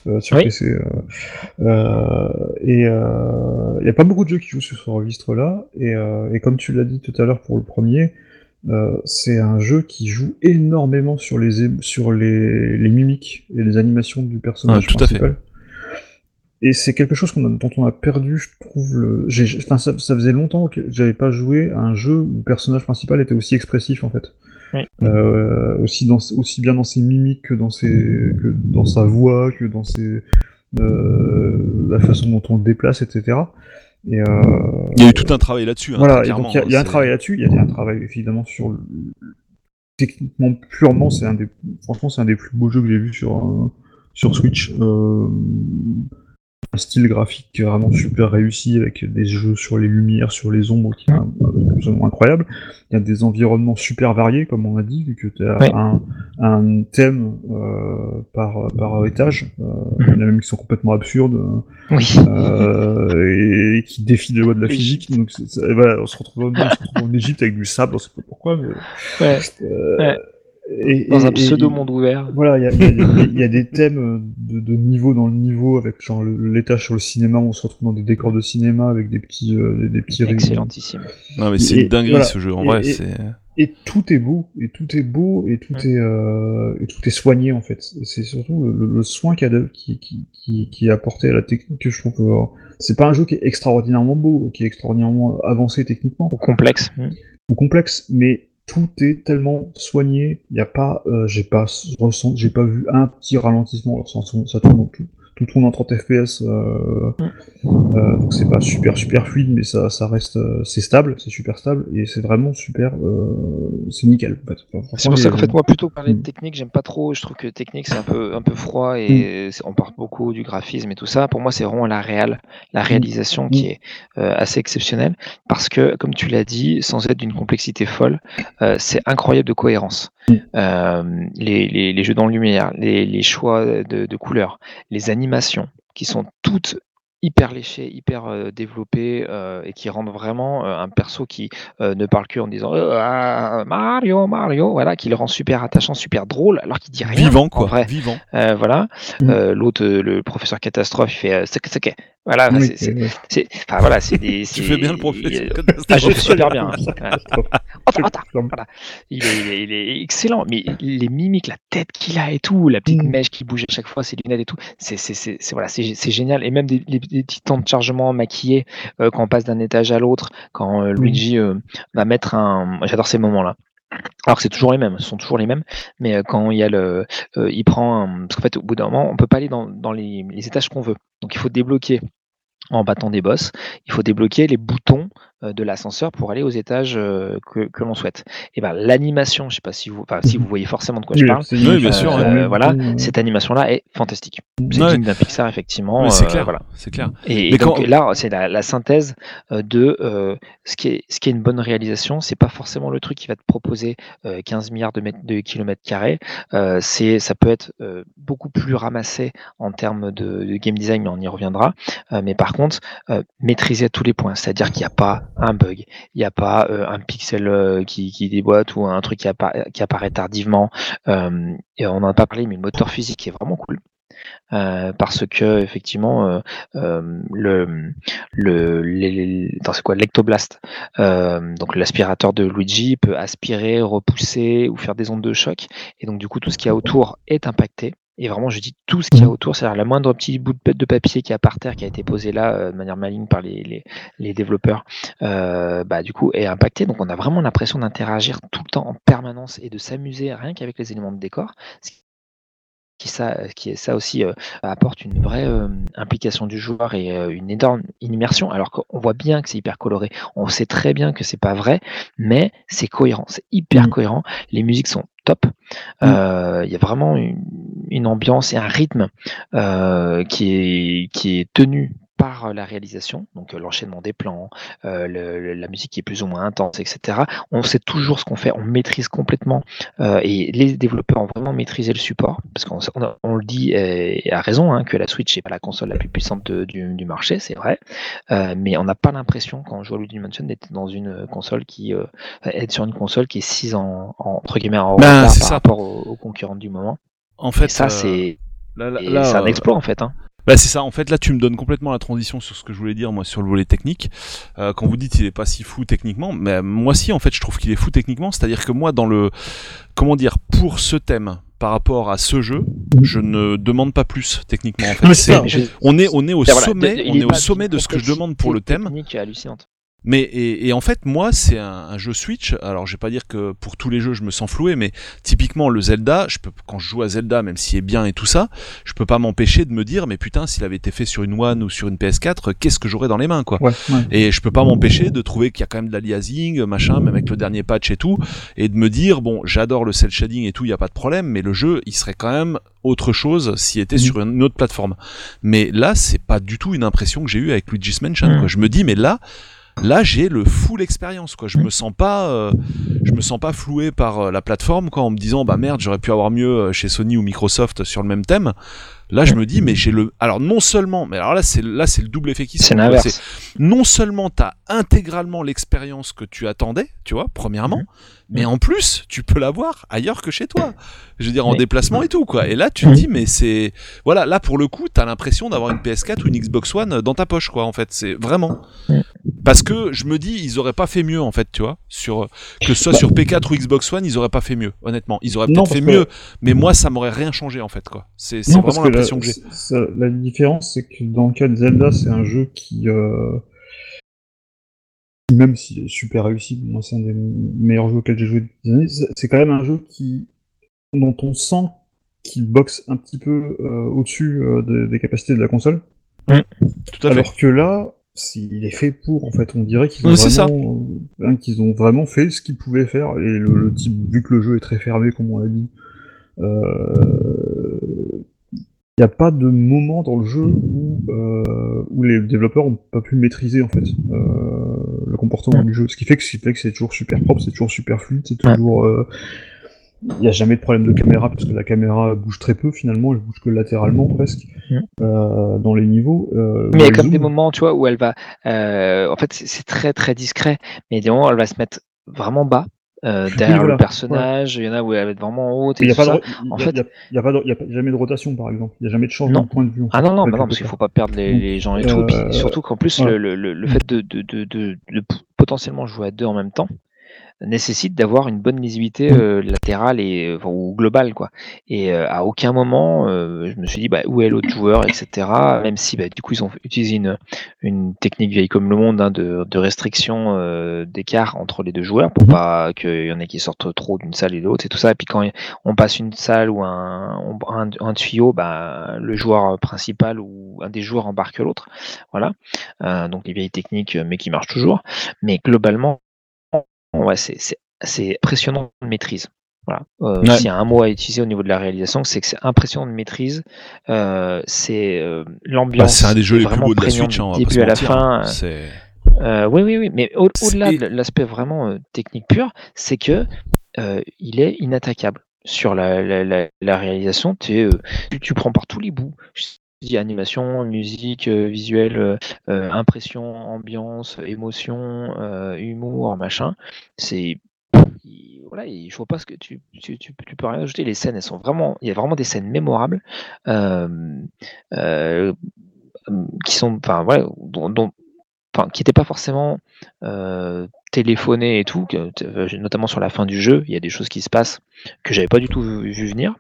euh, sur Oui. PC. euh, euh, et euh, il y a pas beaucoup de jeux qui jouent sur ce registre-là. Et, euh, et comme tu l'as dit tout à l'heure pour le premier, euh, c'est un jeu qui joue énormément sur les sur les, les mimiques et les animations du personnage Ah, tout à fait. Et c'est quelque chose qu'on a- dont on a perdu, je trouve. Le... j'ai- j'ai- enfin, ça, ça faisait longtemps que j'avais pas joué à un jeu où le personnage principal était aussi expressif en fait. Oui. Euh, aussi, dans, aussi bien dans ses mimiques que dans, ses, que dans sa voix, que dans ses, euh, la façon dont on le déplace, etc. Et euh, il y a eu tout un travail là-dessus hein, voilà, il y a, il y a un travail là-dessus, il y a- il y a un travail évidemment sur le... techniquement purement, c'est un des franchement c'est un des plus beaux jeux que j'ai vu sur euh, sur Switch. Euh, un style graphique vraiment super réussi avec des jeux sur les lumières, sur les ombres qui un- absolument incroyable. Il y a des environnements super variés, comme on a dit, vu que tu as un, un thème euh, par, par étage. Euh, Il y en a même qui sont complètement absurdes Oui. euh, et, qui défient les lois de la physique. Donc voilà, on se retrouve, on se retrouve en Égypte avec du sable, on sait pas pourquoi. Mais, Ouais. euh, Ouais. Et- Dans et- un et- pseudo monde ouvert. voilà, il y a, y des- il y a des thèmes euh, de, de niveau dans le niveau, avec genre l'étage sur le cinéma, on se retrouve dans des décors de cinéma avec des petits, euh, des, des petits. Excellentissime. Non mais c'est une dinguerie voilà. ce jeu en Et- vrai. et- c'est Et tout est beau, et tout est beau, et tout Ouais. est, euh, et tout est soigné en fait. C'est surtout le, le soin qu'il y a de- qui, qui, qui, qui est apporté à la technique que je trouve. euh, c'est pas un jeu qui est extraordinairement beau, qui est extraordinairement avancé techniquement Ou complexe. Ou complexe, mais tout est tellement soigné. Il y a pas, euh, j'ai pas j'ai pas vu un petit ralentissement. Alors ça, ça tourne en tout, tout tourne en 30 FPS, euh, euh, donc c'est pas super super fluide, mais ça, ça reste, euh, c'est stable, c'est super stable et c'est vraiment super, euh, c'est nickel. En fait. Enfin, C'est pour ça qu'en fait, moi, plutôt parler de Mm. technique, j'aime pas trop. Je trouve que technique, c'est un peu, un peu froid et c'est- on parle beaucoup du graphisme et tout ça. Pour moi, c'est vraiment la réal, la réalisation qui est euh, assez exceptionnelle parce que, comme tu l'as dit, sans être d'une complexité folle, euh, c'est incroyable de cohérence. Mm. Euh, les, les, les jeux dans le lumière, les, les choix de, de couleurs, les animations qui sont toutes hyper léchées, hyper euh, développées euh, et qui rendent vraiment euh, un perso qui euh, ne parle que en disant Euh, ah, Mario, Mario, voilà, qui le rend super attachant, super drôle, alors qu'il dit rien. vivant en quoi. vrai. Vivant. Voilà. Mm. L'autre, le professeur catastrophe, il fait. Voilà, Oui, c'est- enfin, voilà, c'est des. Tu c'est- fais bien le professeur. il- Ah, je fais super bien. hein. Voilà. Il est, il, est, il est excellent, mais les mimiques, la tête qu'il a et tout, la petite Mm. mèche qui bouge à chaque fois, ses lunettes et tout, c'est c'est- c'est- c'est- voilà, c'est c'est génial. Et même des, petits temps de chargement maquillés euh, quand on passe d'un étage à l'autre, quand euh, Luigi euh, va mettre un. J'adore ces moments-là. Alors que c'est toujours les mêmes, ce sont toujours les mêmes, mais quand il y a le, euh, il prend, un- parce qu'en fait au bout d'un moment, on peut pas aller dans, dans les, les étages qu'on veut, donc il faut débloquer en battant des boss, il faut débloquer les boutons euh, de l'ascenseur pour aller aux étages euh, que, que l'on souhaite. Et ben l'animation, je sais pas si vous, enfin, si vous voyez forcément de quoi je parle, c'est- Oui, bien euh, sûr, euh, voilà, Mm. cette animation-là est fantastique. C'est digne d'un Pixar effectivement. C'est euh, clair. voilà. C'est clair. Et, donc quand- là, c'est la, la synthèse euh, de euh, ce, qui est, ce qui est une bonne réalisation. C'est pas forcément le truc qui va te proposer euh, 15 milliards de, mètres, de kilomètres carrés. Euh, c'est, ça peut être euh, beaucoup plus ramassé en termes de, de game design, mais on y reviendra. Euh, mais par contre, euh, maîtriser à tous les points. C'est-à-dire qu'il n'y a pas un bug, il n'y a pas euh, un pixel euh, qui, déboîte ou un truc qui, appa- qui apparaît tardivement. Euh, et on n'en a pas parlé, mais le moteur physique est vraiment cool. Parce que effectivement le le les- attends, quoi? L'ectoblast donc l'aspirateur de Luigi peut aspirer repousser ou faire des ondes de choc et donc du coup tout ce qu'il y a autour est impacté et vraiment je dis tout ce qu'il y a autour c'est-à-dire la moindre petit bout de, papier qui est par terre qui a été posé là euh, de manière maligne par les, les, les développeurs euh, bah du coup est impacté donc on a vraiment l'impression d'interagir tout le temps en permanence et de s'amuser rien qu'avec les éléments de décor ce qui ça, qui est ça aussi euh, apporte une vraie euh, implication du joueur et euh, une énorme immersion. Alors qu'on voit bien que c'est hyper coloré, on sait très bien que c'est pas vrai, mais c'est cohérent, c'est hyper Mm. cohérent. Les musiques sont top. Euh, Il y a vraiment une, une ambiance et un rythme euh, qui est qui est tenu par la réalisation, donc l'enchaînement des plans, euh, le- la musique qui est plus ou moins intense, etc. On sait toujours ce qu'on fait, on maîtrise complètement euh, et les développeurs ont vraiment maîtrisé le support, parce qu'on on, a- on le dit et à raison hein, que la Switch n'est pas la console la plus puissante de- du, du marché, c'est vrai, Euh, mais on n'a pas l'impression quand on joue à Luigi Mansion d'être dans une console qui être sur une console qui est 6 ans en, entre guillemets en Ben, retard par ça. rapport aux, aux concurrents du moment. En fait, et ça c'est là, là- et là, c'est un euh, exploit en fait. Hein. Bah c'est ça, en fait là tu me donnes complètement la transition sur ce que je voulais dire moi sur le volet technique. Euh, quand vous dites il est pas si fou techniquement, mais moi si en fait je trouve qu'il est fou techniquement, c'est-à-dire que moi dans le comment dire pour ce thème par rapport à ce jeu, je ne demande pas plus techniquement en fait. Ça, Je- on est on est au voilà, sommet, il on est est au sommet de ce que je demande pour le thème. technique hallucinante. Mais et, et en fait, moi, c'est un, un jeu Switch. Alors, je vais pas dire que pour tous les jeux, je me sens floué, mais typiquement le Zelda, je peux quand je joue à Zelda, même s'il est bien et tout ça, je peux pas m'empêcher de me dire, mais putain, s'il avait été fait sur une One ou sur une PS4, qu'est-ce que j'aurais dans les mains, quoi. Ouais, ouais. Et je peux pas m'empêcher de trouver qu'il y a quand même de l'aliasing, machin, même avec le dernier patch et tout, et de me dire, bon, j'adore le cel shading et tout, il y a pas de problème, mais le jeu, il serait quand même autre chose s'il était sur une autre plateforme. Mais là, c'est pas du tout une impression que j'ai eue avec Luigi's Mansion. Quoi. Je me dis, mais là, là, j'ai le full expérience. Quoi. Je me sens pas, euh, je me sens pas floué par euh, la plateforme quoi, en me disant, bah merde, j'aurais pu avoir mieux euh, chez Sony ou Microsoft sur le même thème. Là, je me dis, mais j'ai le. Alors non seulement, mais alors là, c'est là, c'est le double effet qui se C'est l'inverse. non seulement tu as intégralement l'expérience que tu attendais, tu vois, premièrement, mais en plus, tu peux l'avoir ailleurs que chez toi. Je veux dire, en déplacement et tout, quoi. Et là, tu te Mhm. dis, mais c'est. Voilà, là, pour le coup, tu as l'impression d'avoir une PS4 ou une Xbox One dans ta poche, quoi, en fait. C'est vraiment. Mhm. Parce que je me dis, ils auraient pas fait mieux, en fait, tu vois. Sur... Que ce soit Bah. sur P4 ou Xbox One, ils auraient pas fait mieux, honnêtement. Ils auraient peut-être fait que- mieux, mais moi, ça m'aurait rien changé, en fait, quoi. C'est vraiment que l'impression que j'ai. ça- la différence, c'est que dans le cas de Zelda, c'est un jeu qui, euh, même est super réussi, moi c'est un des meilleurs jeux auxquels j'ai joué depuis des années, c'est quand même un jeu qui, dont on sent qu'il boxe un petit peu euh, au-dessus euh, des, des capacités de la console. Tout à fait. Alors que là, s'il est fait pour, en fait, on dirait qu'ils ont, Oui, vraiment, euh, hein, ont vraiment fait ce qu'ils pouvaient faire. Et le, le type, vu que le jeu est très fermé, comme on l'a dit, il n'y a pas de moment dans le jeu où, euh, où les développeurs n'ont pas pu maîtriser en fait euh, du jeu. Ce qui fait que, c'est toujours super propre, c'est toujours super fluide, c'est toujours. euh, Il n'y a jamais de problème de caméra parce que la caméra bouge très peu finalement, elle bouge que latéralement presque euh, dans les niveaux. euh, Mais il y a comme des moments, tu vois, où elle va. euh, en fait, c'est c'est très très discret, mais des moments où elle va se mettre vraiment bas euh, derrière voilà, le personnage. Il y en a où elle va être vraiment haute et Il n'y a, pas de En y a- fait- y a- a pas de- il y a pas- jamais de rotation par exemple. Il n'y a jamais de changement de point de vue. Ah non, non, bah non parce qu'il côté. faut pas perdre les, gens et tout. Puis euh, surtout qu'en plus, voilà. le, le, le, le fait de, de, potentiellement jouer à deux en même temps nécessite d'avoir une bonne lisibilité euh, latérale et enfin, ou globale quoi. Et euh, à aucun moment euh, je me suis dit bah, où est l'autre joueur etc. Même si bah, du coup ils ont utilisé une, une technique vieille comme le monde hein, de, de restriction euh, d'écart entre les deux joueurs pour Mhm. pas qu'il y en ait qui sortent trop d'une salle et de l'autre et tout ça. Et puis quand on passe une salle ou un, un, un tuyau, bah, le joueur principal ou un des joueurs embarque l'autre. Voilà. Euh, donc les vieilles techniques, mais qui marchent toujours. Mais globalement, ouais, c'est impressionnant de maîtrise. Voilà. Euh, Ouais. S'il y a un mot à utiliser au niveau de la réalisation, c'est que c'est impressionnant de maîtrise. Euh, c'est euh, Bah, l'ambiance. c'est un des jeux les plus beaux de la Switch, hein, début à la fin. hein. Oui, oui, oui, mais au- au-delà de l'aspect vraiment technique pur, c'est que il est inattaquable sur la, la, la, la réalisation. Es, tu, tu prends par tous les bouts. Animation, musique, euh, visuel, euh, euh, impression, ambiance, émotion, humour, machin. C'est il- voilà, je vois pas ce que tu, peux rien ajouter. Les scènes, elles sont vraiment, il y a vraiment des scènes mémorables qui sont, enfin voilà, dont, qui n'étaient pas forcément euh, téléphonées et tout, notamment sur la fin du jeu, il y a des choses qui se passent que j'avais pas du tout vu venir.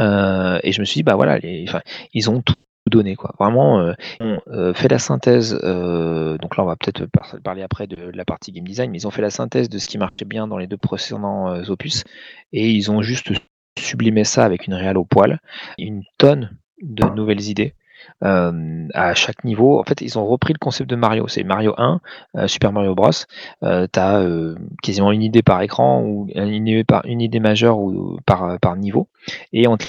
Euh, et je me suis dit, bah voilà, les, ils ont tout donné, quoi. Vraiment, euh, ils ont euh, fait la synthèse. euh, donc là, on va peut-être par- parler après de la partie game design, mais ils ont fait la synthèse de ce qui marchait bien dans les deux précédents euh, opus, et ils ont juste sublimé ça avec une réale au poil, une tonne de nouvelles idées. Euh, à chaque niveau, en fait, ils ont repris le concept de Mario. C'est Mario 1, euh, Super Mario Bros. Euh, tu as quasiment une idée par écran ou une idée, par, une idée majeure ou par, par niveau. Et on te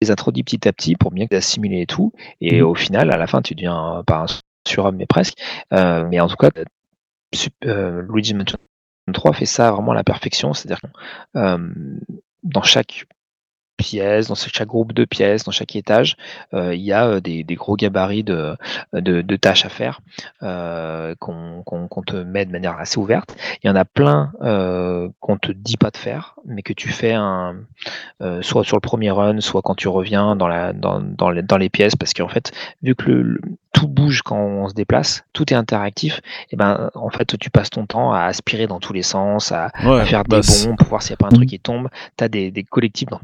les introduit petit à petit pour bien assimiler et tout. Et Mhm. au final, à la fin, tu deviens pas un surhomme, mais presque. Euh, mais en tout cas, euh, Luigi Mansion 3 fait ça vraiment à la perfection. C'est-à-dire que euh, dans chaque pièce, dans chaque groupe de pièces, dans chaque étage, euh, il y a euh, des, des gros gabarits de, de, de tâches à faire euh, qu'on te met de manière assez ouverte. Il y en a plein euh, qu'on te dit pas de faire, mais que tu fais un, soit sur le premier run, soit quand tu reviens dans, la, dans, dans, les, dans les pièces, parce qu'en fait, vu que le, le- tout bouge quand on se déplace, tout est interactif, et ben en fait tu passes ton temps à aspirer dans tous les sens, à, Ouais, à faire bah, des c'est- bons pour voir s'il n'y a pas un truc qui tombe. Tu as des, des collectifs dans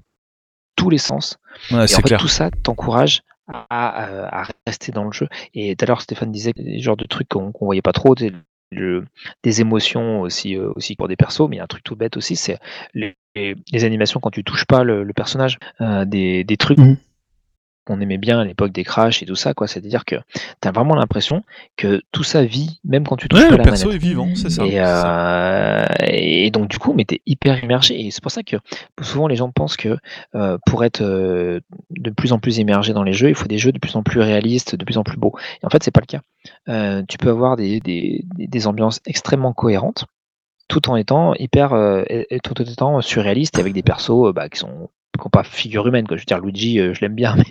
tous les sens. ouais, Et en c'est fait, clair. tout ça t'encourage à, à- à rester dans le jeu. Et tout à l'heure, Stéphane disait des genres de trucs qu'on voyait pas trop, des, le- des émotions aussi, euh, aussi pour des persos, mais il y a un truc tout bête aussi, c'est les, animations quand tu touches pas le, le personnage, euh, des, des trucs Mhm. Qu'on aimait bien à l'époque des crashs et tout ça, quoi. C'est-à-dire que tu as vraiment l'impression que tout ça vit, même quand tu touches Ouais, pas le la perso manette. est vivant, c'est ça. Et, c'est ça. euh, et donc du coup, mais t'es hyper immergé. Et c'est pour ça que souvent les gens pensent que euh, pour être euh, de plus en plus immergé dans les jeux, il faut des jeux de plus en plus réalistes, de plus en plus beaux. Et en fait, c'est pas le cas. Tu peux avoir des, des, des- des ambiances extrêmement cohérentes, tout en étant hyper, euh, tout en étant surréaliste et avec des persos euh, bah, qui sont pas figure humaine. Quoi. Je veux dire, Luigi, euh, je l'aime bien, mais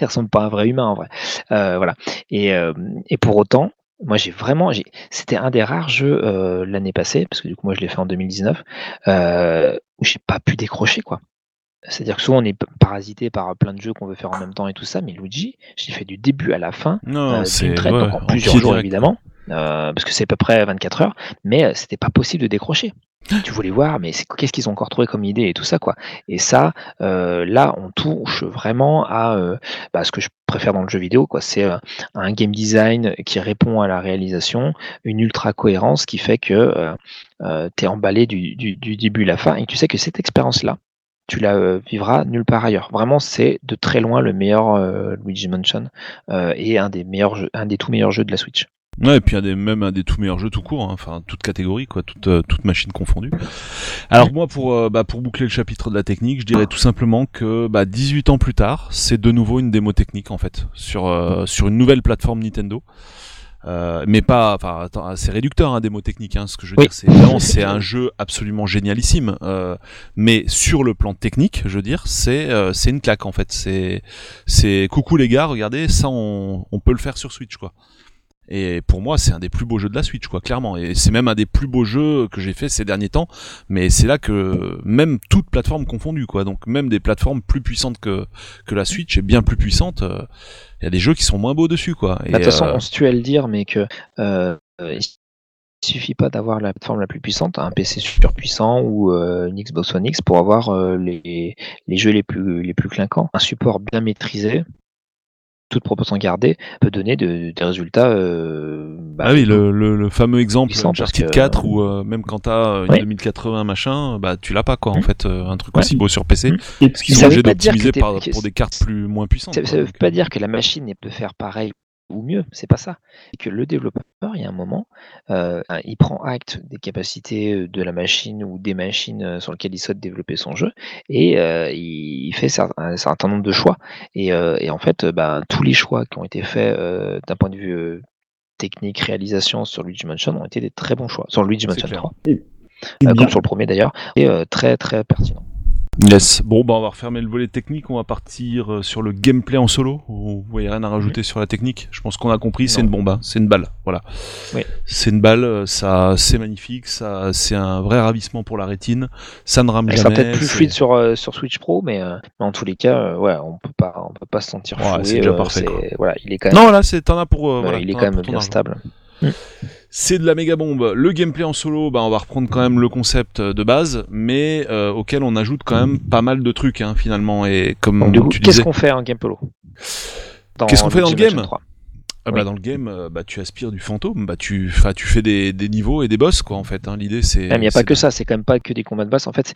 il ressemble pas à un vrai humain en vrai. Euh, voilà. Et, euh, et pour autant, moi j'ai vraiment, j'ai- c'était un des rares jeux euh, l'année passée, parce que du coup moi je l'ai fait en 2019, euh, où j'ai pas pu décrocher quoi. C'est-à-dire que souvent on est parasité par plein de jeux qu'on veut faire en même temps et tout ça, mais Luigi, j'ai fait du début à la fin Non, c'est traite, ouais, donc en plusieurs jours direct. évidemment, parce que c'est à peu près 24 heures, mais c'était pas possible de décrocher. Tu voulais voir, mais c'est qu'est-ce qu'ils ont encore trouvé comme idée et tout ça quoi. Et ça, euh, là, on touche vraiment à euh, bah, ce que je préfère dans le jeu vidéo quoi. C'est euh, un game design qui répond à la réalisation, une ultra cohérence qui fait que euh, euh, t'es emballé du, du, du début à la fin et tu sais que cette expérience là. Tu la euh, vivras nulle part ailleurs. Vraiment, c'est de très loin le meilleur Luigi Mansion et un des meilleurs, un des tout meilleurs jeux de la Switch. Ouais, et puis un des, même un des tout meilleurs jeux tout court, hein, enfin toute catégorie, quoi, toute, euh, toute machine confondue. Alors moi, pour, euh, bah, pour boucler le chapitre de la technique, je dirais tout simplement que bah, 18 ans plus tard, c'est de nouveau une démo technique en fait, sur, euh, sur une nouvelle plateforme Nintendo. Euh, mais pas, enfin, attends, c'est réducteur un démo technique. Hein, ce que je veux Oui. dire, c'est évidemment, c'est un jeu absolument génialissime. Euh, mais sur le plan technique, je veux dire, c'est euh, c'est une claque en fait. C'est c'est coucou les gars, regardez, ça on, on peut le faire sur Switch quoi. Et pour moi, c'est un des plus beaux jeux de la Switch, quoi, clairement. Et c'est même un des plus beaux jeux que j'ai fait ces derniers temps. Mais c'est là que même toute plateforme confondue, quoi. Donc même des plateformes plus puissantes que que la Switch et bien plus puissantes, euh, il y a des jeux qui sont moins beaux dessus, quoi. Bah, De toute façon, euh, on se tue à le dire, mais que euh, euh, il suffit pas d'avoir la plateforme la plus puissante, un PC super puissant ou euh, une Xbox One X pour avoir euh, les, les jeux les plus, les plus clinquants. Un support bien maîtrisé, toute proportion gardée, peut donner de- des résultats. euh, bah, ah oui, le, le, le fameux exemple parce Uncharted que- 4 où euh, même quand t'as une Ouais. 2080 machin, bah tu l'as pas quoi en Mm. fait euh, un truc Ouais. aussi beau sur PC. Mm. Parce Et qu'ils puis, sont Ça obligés d'optimiser pour des cartes plus moins puissantes. Ça quoi. ne veut Donc, pas dire que la machine peut faire pareil ou mieux, c'est pas ça. C'est que le développeur, il y a un moment, euh, il prend acte des capacités euh, de la machine ou des machines euh, sur lesquelles il souhaite développer son jeu et euh, il fait un certain nombre de choix. Et, euh, et en fait, ben, tous les choix qui ont été faits euh, d'un point de vue technique, réalisation sur Luigi Mansion ont été des très bons choix. Sur Luigi Mansion clair. 3, Et euh, bien. comme sur le premier d'ailleurs, et euh, très très pertinent. Yes. Bon, bah on va refermer le volet technique, on va partir euh, sur le gameplay en solo. Vous voyez rien à rajouter sur la technique Je pense qu'on a compris, c'est une bombe, hein. c'est une balle. Voilà. Oui. C'est une balle, euh, ça, c'est magnifique, ça, c'est un vrai ravissement pour la rétine. Ça ne rame Elle jamais. peut-être plus fluide sur, euh, sur Switch Pro, mais, euh, mais en tous les cas, euh, ouais, on peut pas, on peut pas se sentir Ouais, c'est déjà euh, parfait. Voilà, il est quand même, Non, voilà, c'est t'en as pour. voilà, il est quand même bien argent. stable. C'est de la méga bombe. Le gameplay en solo, bah, on va reprendre quand même le concept de base, mais euh, auquel on ajoute quand même pas mal de trucs hein, finalement. Et comme Donc, du coup, tu qu'est-ce qu'on fait en Gamepolo Dans Qu'est-ce qu'on fait dans le game 3. ah bah, oui. dans le game, euh, bah, tu aspires du fantôme, bah, tu, tu fais des, des niveaux et des boss quoi en fait. Hein. L'idée c'est. Ah, mais il n'y a pas que de- ça, c'est quand même pas que des combats de boss. En fait,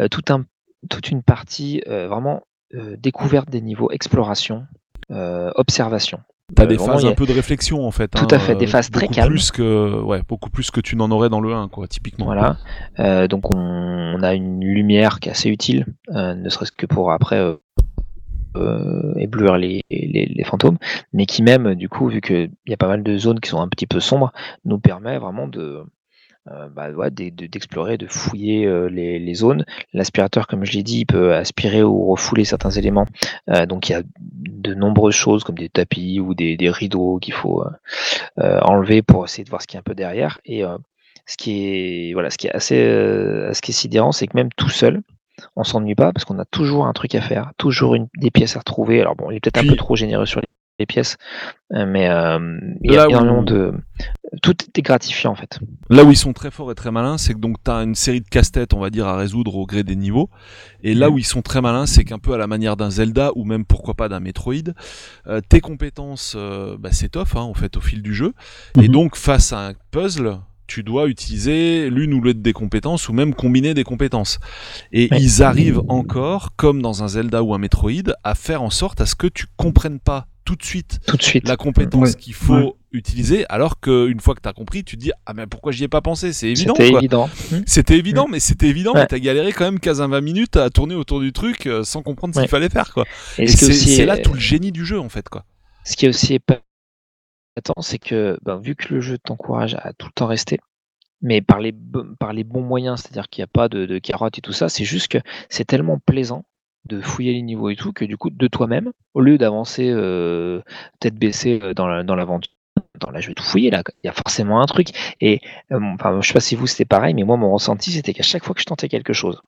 euh, tout un, toute une partie euh, vraiment euh, découverte des niveaux, exploration, euh, observation. T'as Euh, des phases un peu de réflexion en fait. Tout hein, à fait, des euh, phases très calmes. Plus que, ouais, beaucoup plus que tu n'en aurais dans le 1 quoi, typiquement. Voilà. Euh, donc on, on a une lumière qui est assez utile, euh, ne serait-ce que pour après euh, éblouir les, les, les fantômes, mais qui même, du coup, vu qu'il y a pas mal de zones qui sont un petit peu sombres, nous permet vraiment de bah, ouais, de- de- d'explorer, de fouiller euh, les, les zones. L'aspirateur, comme je l'ai dit, il peut aspirer ou refouler certains éléments. Euh, donc il y a de nombreuses choses comme des tapis ou des, des rideaux qu'il faut euh, euh, enlever pour essayer de voir ce qu'il y a un peu derrière. Et euh, ce qui est voilà, ce qui est assez, euh, ce qui est sidérant, c'est que même tout seul, on s'ennuie pas parce qu'on a toujours un truc à faire, toujours une, des pièces à retrouver. Alors bon, il est peut-être un peu trop généreux sur les, les pièces, euh, mais euh, il y Là a où- énormément de tout est gratifiant en fait. Là où ils sont très forts et très malins, c'est que donc t'as une série de casse-têtes, on va dire, à résoudre au gré des niveaux. Et là Mhm. où ils sont très malins, c'est qu'un peu à la manière d'un Zelda ou même pourquoi pas d'un Metroid, euh, tes compétences euh, bah, s'étoffent hein, en fait au fil du jeu. Et Mhm. donc face à un puzzle, tu dois utiliser l'une ou l'autre des compétences ou même combiner des compétences. Et Ouais. ils arrivent encore, comme dans un Zelda ou un Metroid, à faire en sorte à ce que tu comprennes pas tout de suite Tout de suite. la compétence Ouais. qu'il faut Ouais. utiliser, alors qu'une fois que tu as compris, tu te dis ah mais pourquoi j'y ai pas pensé? C'est évident. C'était quoi. évident. C'était évident, mais c'était évident, Ouais. mais t'as galéré quand même 15-20 minutes à tourner autour du truc euh, sans comprendre ce qu'il fallait faire, quoi. Et c'est aussi c'est là tout le génie du jeu, en fait, quoi. Ce qui est aussi épatant, c'est que ben, vu que le jeu t'encourage à tout le temps rester, mais par les, bo- par les bons moyens, c'est-à-dire qu'il n'y a pas de, de carottes et tout ça, c'est juste que c'est tellement plaisant de fouiller les niveaux et tout que du coup, de toi-même, au lieu d'avancer euh, tête baissée euh, dans la- dans dans là, je vais tout fouiller là, il y a forcément un truc. Et euh, enfin, je sais pas si vous c'était pareil, mais moi mon ressenti c'était qu'à chaque fois que je tentais quelque chose,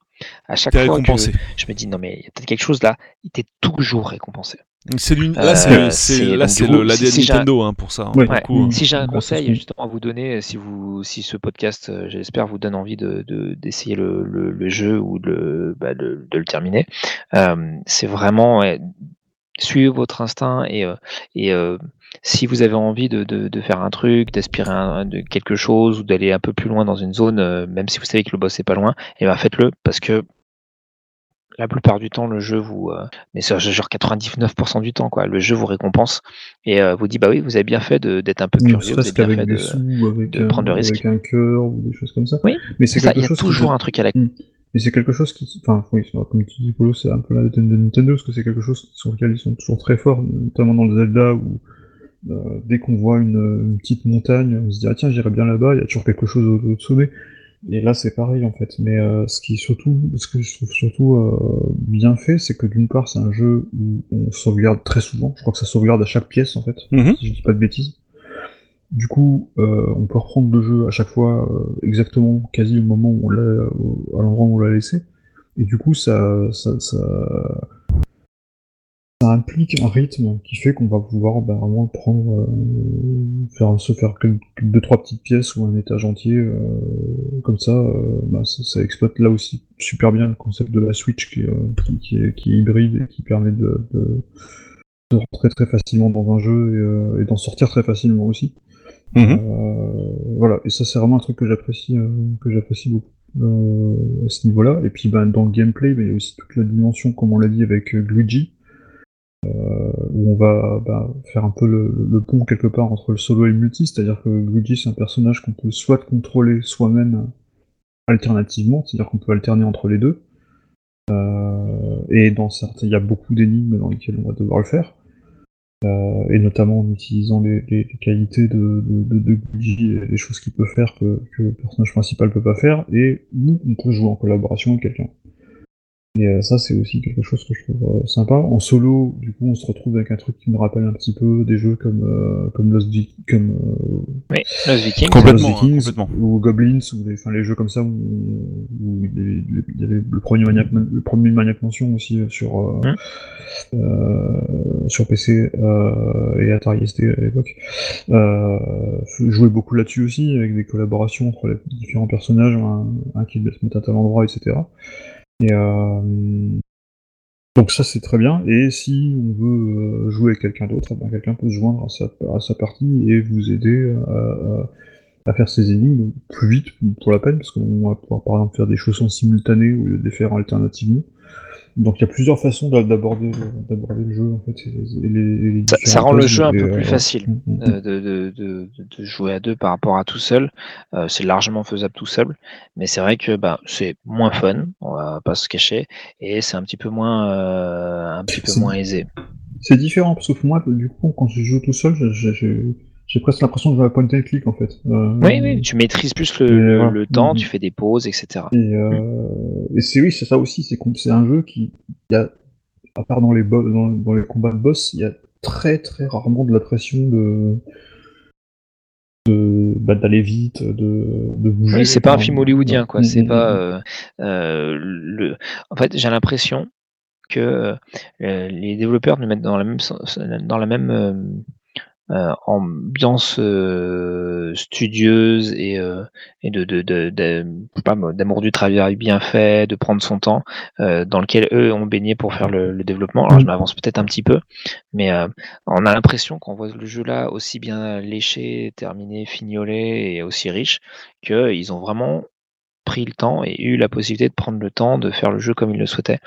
à chaque fois récompensé. que je me dis non mais il y a peut-être quelque chose là, il était toujours récompensé. C'est Euh, là, c'est l'ADN Nintendo hein, pour ça. hein, Ouais. pour le Ouais. coup, hein. Si j'ai un conseil justement à vous donner, si vous, si ce podcast, euh, j'espère, vous donne envie de de- d'essayer le, le, le jeu ou de le, bah, de, de le terminer, euh, c'est vraiment ouais, suivez votre instinct et, euh, et euh, si vous avez envie de, de, de faire un truc, d'aspirer de quelque chose ou d'aller un peu plus loin dans une zone, euh, même si vous savez que le boss est pas loin, et ben faites-le parce que la plupart du temps, le jeu vous, euh, mais c'est genre 99% du temps, quoi. Le jeu vous récompense et euh, vous dit bah oui, vous avez bien fait d'être un peu curieux, vous avez bien fait de. sous, avec, de un, prendre le risque. avec un cœur ou des choses comme ça. Oui, Mais c'est C'est ça, il quelque y a chose qui toujours un truc à la. Et c'est quelque chose qui, enfin, oui, comme tu dis, Polo, c'est un peu la thème de Nintendo, parce que c'est quelque chose sur lequel ils sont toujours très forts, notamment dans le Zelda, où euh, dès qu'on voit une, une petite montagne, on se dit, ah tiens, j'irai bien là-bas, il y a toujours quelque chose au, au sommet. Et là, c'est pareil, en fait. Mais euh, ce qui surtout, ce que je trouve surtout euh, bien fait, c'est que d'une part, c'est un jeu où on sauvegarde très souvent. Je crois que ça sauvegarde à chaque pièce, en fait, Mhm. si je dis pas de bêtises. Du coup, euh, on peut reprendre le jeu à chaque fois euh, exactement, quasi au moment où on l'a, à l'endroit où on l'a laissé. Et du coup, ça, ça, ça, ça implique un rythme qui fait qu'on va pouvoir bah, vraiment prendre, euh, faire, se faire que, deux trois petites pièces ou un étage entier euh, comme ça. euh, bah, ça. ça exploite là aussi super bien le concept de la Switch qui, est, qui, qui est, qui est hybride et qui permet de, de, de rentrer très facilement dans un jeu et, et d'en sortir très facilement aussi. Mhm. Voilà, et ça c'est vraiment un truc que j'apprécie, que j'apprécie beaucoup à ce niveau-là. Et puis ben, dans le gameplay, il y a aussi toute la dimension, comme on l'a dit avec Luigi, où on va bah, faire un peu le, pont quelque part entre le solo et le multi, c'est-à-dire que Luigi c'est un personnage qu'on peut soit contrôler soi-même alternativement, c'est-à-dire qu'on peut alterner entre les deux. Euh, et dans certains, il y a beaucoup d'énigmes dans lesquelles on va devoir le faire. Euh, et notamment en utilisant les, qualités de, et les choses qu'il peut faire que, le personnage principal peut pas faire, et nous, on peut jouer en collaboration avec quelqu'un. Et euh, ça, c'est aussi quelque chose que je trouve euh, sympa. En solo, du coup, on se retrouve avec un truc qui me rappelle un petit peu des jeux comme, euh, comme Lost Vic- comme euh, Oui, Lost Vikings. Complètement, Lost Vikings, hein, complètement. ou Goblins, ou les, enfin, les jeux comme ça où, où il y avait- il y avait le premier Maniac, le premier Maniac Mansion aussi euh, sur, euh, Hum. euh, sur PC euh, et Atari ST à l'époque. Euh, jouer beaucoup là-dessus aussi, avec des collaborations entre les différents personnages, un, un qui devait se mettre à tel endroit, etc. Et euh, donc ça c'est très bien. Et si on veut euh, jouer avec quelqu'un d'autre, ben, quelqu'un peut se joindre à sa, partie et vous aider à, à- à faire ces énigmes plus vite pour la peine, parce qu'on va pouvoir par exemple faire des choses en simultané de les faire alternativement. Donc il y a plusieurs façons d'a- d'aborder d'aborder le jeu en fait. et les- et les- et les Ça, rend le jeu un peu euh, plus facile mm, mm, euh, de, de, de, de jouer à deux par rapport à tout seul. Euh, c'est largement faisable tout seul, mais c'est vrai que bah, c'est moins fun, on va pas se cacher, et c'est un petit peu moins, un petit peu moins aisé. C'est différent parce que pour moi, du coup, quand je joue tout seul, j'ai- j'ai j'ai presque l'impression de jouer à point and click en fait. Euh, Oui, oui, tu maîtrises plus le, Et le- temps, tu fais des pauses, etc. Et, euh, et c'est oui, c'est ça aussi, c'est c'est un jeu qui, y a, à part dans les, dans, dans les combats de boss, il y a très très rarement de la pression de de bah, d'aller vite, de, de bouger. Oui, c'est pas un film hollywoodien, quoi. mm, C'est mm, pas. mm. euh, euh, le... En fait, j'ai l'impression que euh, les développeurs nous mettent dans la même, dans la même euh, euh, ambiance euh, studieuse et, euh, et de, de, de, de- je sais pas moi, d'amour du travail bien fait, de prendre son temps, euh, dans lequel eux ont baigné pour faire le, le développement. Alors je m'avance peut-être un petit peu, mais euh, on a l'impression qu'on voit le jeu là aussi bien léché, terminé, fignolé et aussi riche qu'ils ont vraiment pris le temps et eu la possibilité de prendre le temps de faire le jeu comme ils le souhaitaient.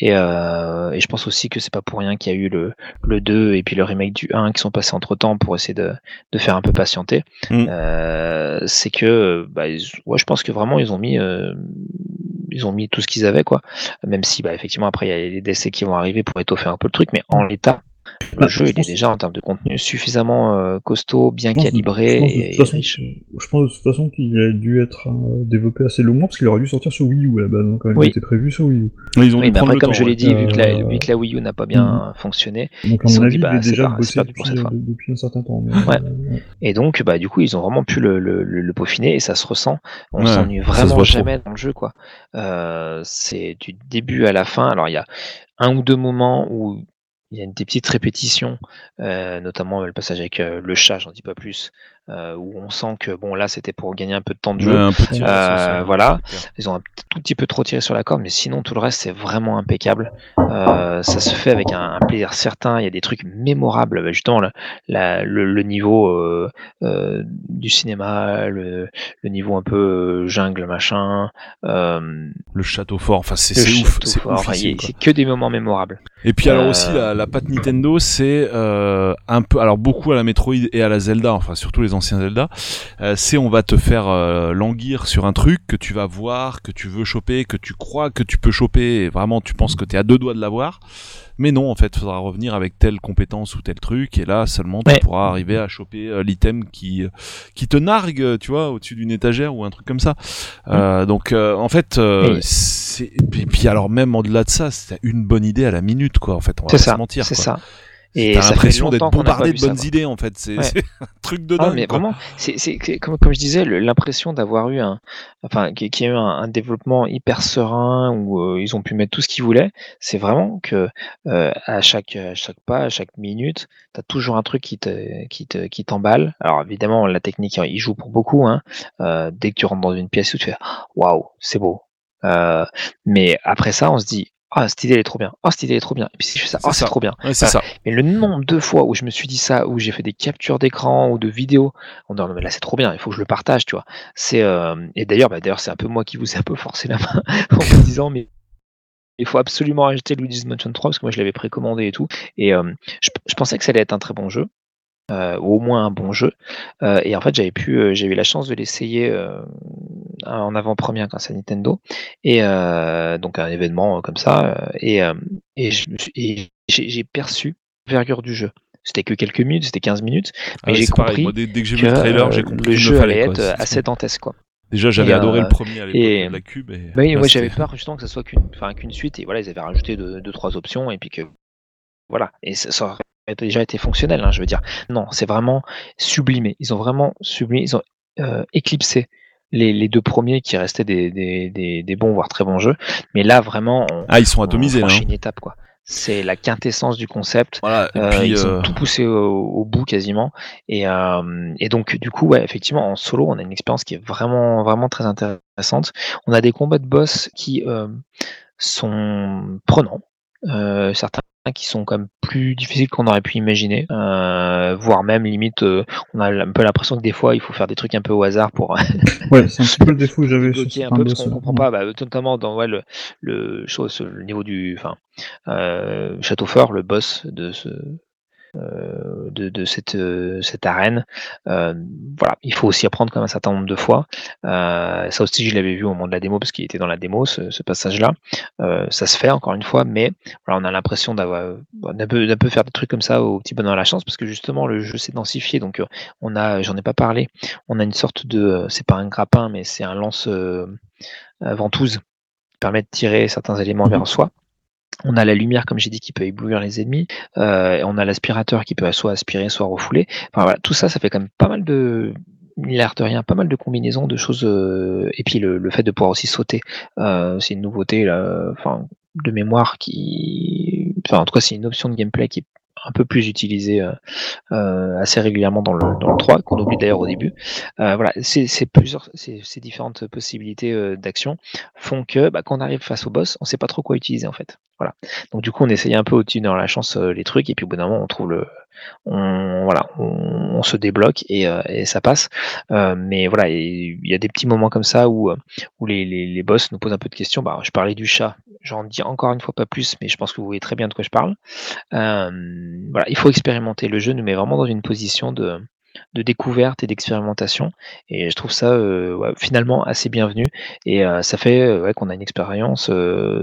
Et, euh, et je pense aussi que c'est pas pour rien qu'il y a eu le, le 2 et puis le remake du 1 qui sont passés entre temps pour essayer de, de faire un peu patienter. Mm. Euh, c'est que bah, ils- ouais, je pense que vraiment ils ont mis euh, ils ont mis tout ce qu'ils avaient quoi. Même si bah, effectivement après il y a les décès qui vont arriver pour étoffer un peu le truc, mais en l'état le Bah, jeu je il est déjà en termes de contenu suffisamment euh, costaud, bien Je calibré je pense de et, façon- riche. Je pense de toute façon qu'il a dû être euh, développé assez longuement parce qu'il aurait dû sortir sur Wii U à la base, hein, quand même. Oui. Il était prévu sur Wii U. Ils ont Oui, mais après, le comme temps, je l'ai dit, vu que, la, Euh, vu que la Wii U n'a pas bien fonctionné, Donc à Ils sont avis, dit, bah, c'est déjà c'est bossé perdu pour depuis, cette fois. depuis un certain temps. mais, Ouais. euh, ouais. Et donc, bah, du coup, ils ont vraiment pu le, le, le, le peaufiner et ça se ressent. On s'ennuie vraiment jamais dans le jeu, quoi. C'est du début à la fin. Alors, il y a un ou deux moments où il y a des petites répétitions, euh, notamment le passage avec euh, le chat, j'en dis pas plus, euh, où on sent que bon là c'était pour gagner un peu de temps de jeu. Ouais, un peu tiré Euh, voilà. Ils ont un tout petit peu trop tiré sur la corde, mais sinon tout le reste c'est vraiment impeccable. Euh, ça se fait avec un, un plaisir certain. Il y a des trucs mémorables, bah, justement la- la- le, le niveau du cinéma, le, le niveau un peu jungle machin. Le château fort, enfin c'est ouf, c'est enfin, que des moments mémorables. Et puis alors aussi la, la patte Nintendo, c'est un peu, alors beaucoup à la Metroid et à la Zelda, enfin surtout les anciens Zelda, euh, c'est on va te faire euh, languir sur un truc que tu vas voir, que tu veux choper, que tu crois que tu peux choper, et vraiment tu penses que tu es à deux doigts de l'avoir, mais non en fait, faudra revenir avec telle compétence ou tel truc, et là seulement tu Ouais. pourras arriver à choper euh, l'item qui qui te nargue, tu vois, au-dessus d'une étagère ou un truc comme ça. Donc en fait, c'est et puis alors même au-delà de ça, c'est une bonne idée à la minute quoi. En fait, on va pas ça, se mentir. c'est ça. Et T'as ça fait l'impression d'être bombardé de ça, bonnes quoi. idées en fait. C'est Ouais. un truc de Ah, dingue. mais quoi. vraiment, c'est comme, comme je disais, l'impression d'avoir eu un, enfin, qu'il y a eu un, un développement hyper serein où euh, ils ont pu mettre tout ce qu'ils voulaient. C'est vraiment que euh, à chaque à chaque pas, à chaque minute, t'as toujours un truc qui te qui te qui t'emballe. Alors évidemment, la technique, il joue pour beaucoup. Hein. Euh, dès que tu rentres dans une pièce où tu fais, waouh, c'est beau. Mais après ça, on se dit. Ah, cette idée elle est trop bien. Ah, cette idée elle est trop bien. Et puis si je fais ça, ah, c'est trop bien. Ouais, c'est ça. Mais le nombre de fois où je me suis dit ça, où j'ai fait des captures d'écran ou de vidéos, en disant non mais là c'est trop bien, il faut que je le partage, tu vois. C'est euh, et d'ailleurs, bah, d'ailleurs c'est un peu moi qui vous ai un peu forcé la main en me disant mais il faut absolument acheter Luigi's Mansion 3 parce que moi je l'avais précommandé et tout. Et euh, je, je pensais que ça allait être un très bon jeu. Euh, ou au moins un bon jeu. Euh, et en fait, j'avais pu, euh, j'ai eu la chance de l'essayer euh, en avant-première grâce à Nintendo, et euh, donc un événement comme ça. et et j'ai perçu l'envergure du jeu. C'était que quelques minutes, c'était 15 minutes, Ah mais ouais, j'ai compris Moi, dès, dès que j'ai vu le trailer, j'ai compris le jeu fallait. allait quoi. être C'est- assez dantesque. Quoi. Déjà, j'avais adoré euh, le premier à l'époque et- de la cube. Et Oui, c'était- j'avais peur justement que ça soit qu'une qu'une suite et voilà, ils avaient rajouté deux, deux trois options et puis que voilà, et ça, ça aurait déjà été fonctionnel, hein, je veux dire. Non, c'est vraiment sublimé. Ils ont vraiment sublimé, ils ont euh, éclipsé les, les deux premiers qui restaient des, des, des, des bons voire très bons jeux, mais là vraiment on, Ah, ils sont on atomisés là. hein. une étape quoi. C'est la quintessence du concept. Voilà. Et Euh, ils euh, ont tout poussé au, au bout quasiment. Et, euh, et donc, du coup, ouais, effectivement, en solo, on a une expérience qui est vraiment, vraiment très intéressante. On a des combats de boss qui euh, sont prenants. Euh, certains qui sont quand même plus difficiles qu'on aurait pu imaginer, euh, voire même limite, euh, on a un peu l'impression que des fois il faut faire des trucs un peu au hasard pour Ouais, c'est un petit peu le défaut que j'avais bloquer un peu parce qu'on ouais. comprend pas, bah, notamment dans ouais, le, le chose, le niveau du, enfin, euh, château fort, le boss de ce, euh, de, de cette, euh, cette arène. Euh, voilà, il faut aussi apprendre comme un certain nombre de fois. Euh, ça aussi, je l'avais vu au moment de la démo parce qu'il était dans la démo, ce, ce passage-là. Euh, ça se fait encore une fois, mais voilà, on a l'impression d'avoir d'un peu, d'un peu faire des trucs comme ça au petit bonheur à la chance parce que justement le jeu s'est densifié. Donc euh, on a, j'en ai pas parlé, on a une sorte de, euh, c'est pas un grappin, mais c'est un lance euh, euh, ventouse qui permet de tirer certains éléments vers soi. On a la lumière, comme j'ai dit, qui peut éblouir les ennemis. Euh, on a l'aspirateur qui peut soit aspirer, soit refouler. Enfin voilà, tout ça, ça fait quand même pas mal de, l'air de rien, pas mal de combinaisons de choses. euh, et puis le, fait de pouvoir aussi sauter, euh, c'est une nouveauté là, enfin de mémoire qui, enfin en tout cas c'est une option de gameplay qui un peu plus utilisé assez régulièrement dans le, dans le 3, qu'on oublie d'ailleurs au début. voilà, c'est plusieurs, ces, différentes possibilités d'action font que bah, quand on arrive face au boss, on sait pas trop quoi utiliser en fait. Voilà. Donc du coup, on essaye un peu au-dessus dans la chance les trucs, et puis au bout d'un moment, on trouve le, on, voilà, on, se débloque et, euh, ça passe. Euh, mais voilà, il y a des petits moments comme ça où, où les, les, les, boss nous posent un peu de questions. Bah, je parlais du chat, j'en dis encore une fois pas plus, mais je pense que vous voyez très bien de quoi je parle. Euh, voilà, il faut expérimenter. Le jeu nous met vraiment dans une position de, de découverte et d'expérimentation. Et je trouve ça euh, ouais, finalement assez bienvenu. Et euh, ça fait euh, ouais, qu'on a une expérience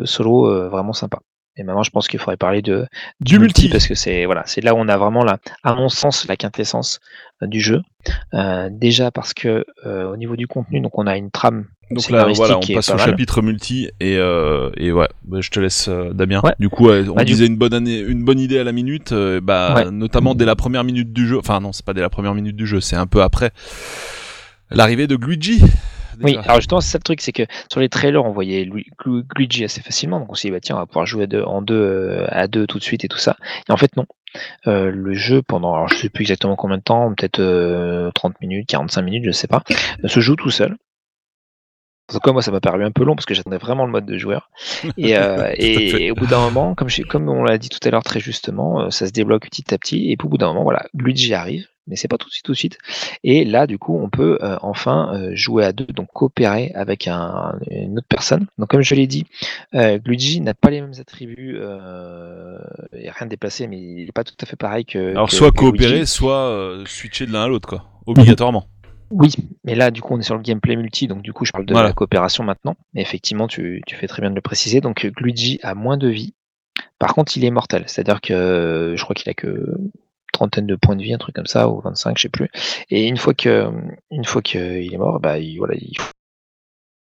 solo vraiment sympa. Et maintenant, je pense qu'il faudrait parler de du, multi, parce que c'est voilà, c'est là où on a vraiment la, à mon sens, la quintessence euh, du jeu. Euh, déjà parce que euh, au niveau du contenu, donc on a une trame. Donc là, voilà, on passe au chapitre multi et euh, et ouais, bah, je te laisse Damien. Du coup, on bah, disait une bonne année, une bonne idée à la minute, bah notamment dès la première minute du jeu. Enfin non, c'est pas dès la première minute du jeu, c'est un peu après l'arrivée de Luigi oui, alors justement, c'est ça le truc, c'est que sur les trailers, on voyait Luigi assez facilement. Donc on s'est dit, bah, tiens, on va pouvoir jouer en deux, euh, à deux tout de suite et tout ça. Et en fait, non. Euh, le jeu, pendant, alors je sais plus exactement combien de temps, peut-être 30 euh, minutes, 45 minutes, je sais pas, se joue tout seul. En tout cas, moi, ça m'a paru un peu long parce que j'attendais vraiment le mode de joueur. Et, et, au bout d'un moment, comme, comme on l'a dit tout à l'heure très justement, ça se débloque petit à petit. Et puis, au bout d'un moment, voilà, Luigi arrive mais c'est pas tout de suite tout de suite. Et là, du coup, on peut euh, enfin euh, jouer à deux, donc coopérer avec un, une autre personne. Donc, comme je l'ai dit, euh, Luigi n'a pas les mêmes attributs, euh, il n'y a rien de déplacé, mais il n'est pas tout à fait pareil que. Alors, soit coopérer, soit switcher de l'un à l'autre, quoi, obligatoirement. Oui, mais là, du coup, on est sur le gameplay multi, donc du coup, je parle de la coopération maintenant. Mais effectivement, tu, tu, fais très bien de le préciser. Donc, Luigi a moins de vie. Par contre, il est mortel, c'est-à-dire que je crois qu'il a que trentaine de points de vie, un truc comme ça, ou 25, je sais plus. Et une fois que, une fois qu'il est mort, bah, il, voilà, il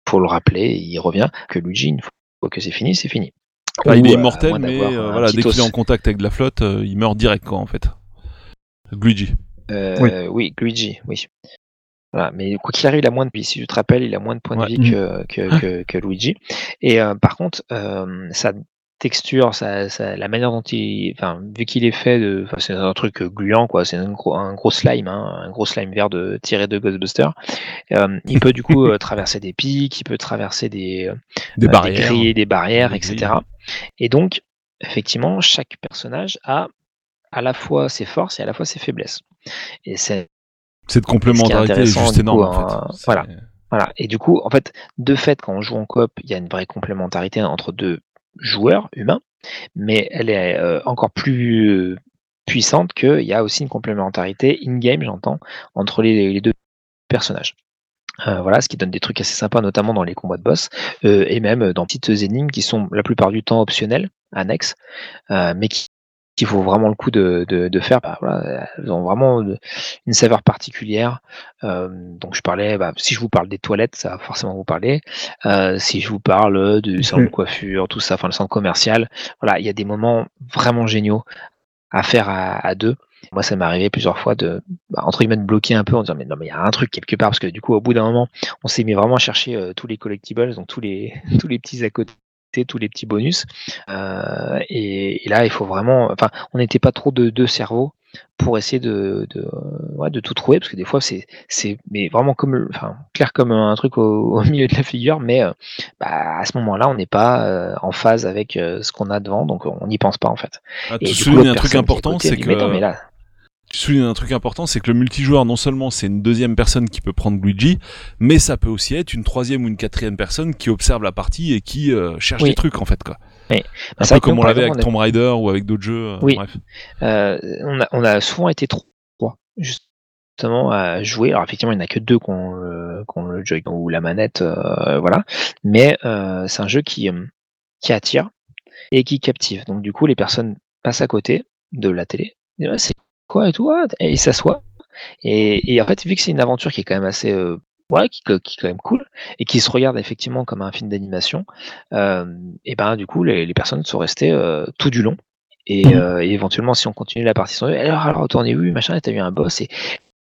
faut le rappeler, il revient, que Luigi, une fois que c'est fini, c'est fini. il est immortel, mais euh, voilà, dès qu'il est en contact avec la flotte, euh, il meurt direct, quoi, en fait. Luigi. Euh, oui. oui, Luigi, oui. Voilà, mais quoi qu'il arrive, il a moins de vie. Si tu te rappelles, il a moins de points de vie que, que, que, Luigi. Et par contre, ça texture, ça, ça, la manière dont il, enfin, vu qu'il est fait de, c'est un truc gluant quoi, c'est un gros, un gros slime, hein, un gros slime vert de tiré de Ghostbuster. Euh, il peut du coup euh, traverser des pics, il peut traverser des, des euh, barrières, des, grilles, des barrières, etc. Et donc, effectivement, chaque personnage a à la fois ses forces et à la fois ses faiblesses. Et c'est cette complémentarité est, juste énorme. en fait. Voilà. Voilà. Et du coup, en fait, de fait, quand on joue en coop, il y a une vraie complémentarité entre deux joueur humain, mais elle est euh, encore plus euh, puissante qu'il y a aussi une complémentarité in-game, j'entends, entre les, deux personnages. Euh, voilà, ce qui donne des trucs assez sympas, notamment dans les combats de boss, et même dans petites énigmes qui sont la plupart du temps optionnelles, annexes, mais qui, qu'il faut vraiment le coup de, de, de faire. Bah, voilà, elles ont vraiment une saveur particulière. Euh, donc je parlais, bah, si je vous parle des toilettes, ça va forcément vous parler. Euh, si je vous parle du centre de coiffure, tout ça, enfin le centre commercial, voilà, il y a des moments vraiment géniaux à faire à, à deux. Moi, ça m'est arrivé plusieurs fois de, bah, entre guillemets, de bloquer un peu en disant, mais non, mais il y a un truc quelque part, parce que du coup, au bout d'un moment, on s'est mis vraiment à chercher euh, tous les collectibles, donc tous les, tous les petits à côté tous les petits bonus. Euh, et, là, il faut vraiment. Enfin, on n'était pas trop de deux cerveaux pour essayer de, de, ouais, de, tout trouver, parce que des fois, c'est, c'est mais vraiment comme, enfin, clair comme un truc au, milieu de la figure, mais euh, bah, à ce moment-là, on n'est pas euh, en phase avec ce qu'on a devant, donc on n'y pense pas en fait. Ah, tu soulignes un truc important, c'est que. Mais là, tu soulignes un truc important, c'est que le multijoueur, non seulement c'est une deuxième personne qui peut prendre Luigi, mais ça peut aussi être une troisième ou une quatrième personne qui observe la partie et qui euh, cherche des trucs en fait quoi. Oui. Un peu comme on l'avait avec Tomb Raider ou avec d'autres jeux. Euh, oui. Bref. Euh, on, a, on, a, souvent été trois justement à jouer. Alors effectivement, il n'y en a que deux qui ont, le joy ou la manette, voilà. Mais c'est un jeu qui, qui attire et qui captive. Donc du coup, les personnes passent à côté de la télé. C'est quoi et tout, et il s'assoit. Et, et, en fait, vu que c'est une aventure qui est quand même assez, euh, ouais, qui, qui, est quand même cool, et qui se regarde effectivement comme un film d'animation, euh, et ben du coup, les, les personnes sont restées euh, tout du long. Et, mmh. euh, et, éventuellement, si on continue la partie, alors, alors, retournez où, machin, t'as eu un boss, et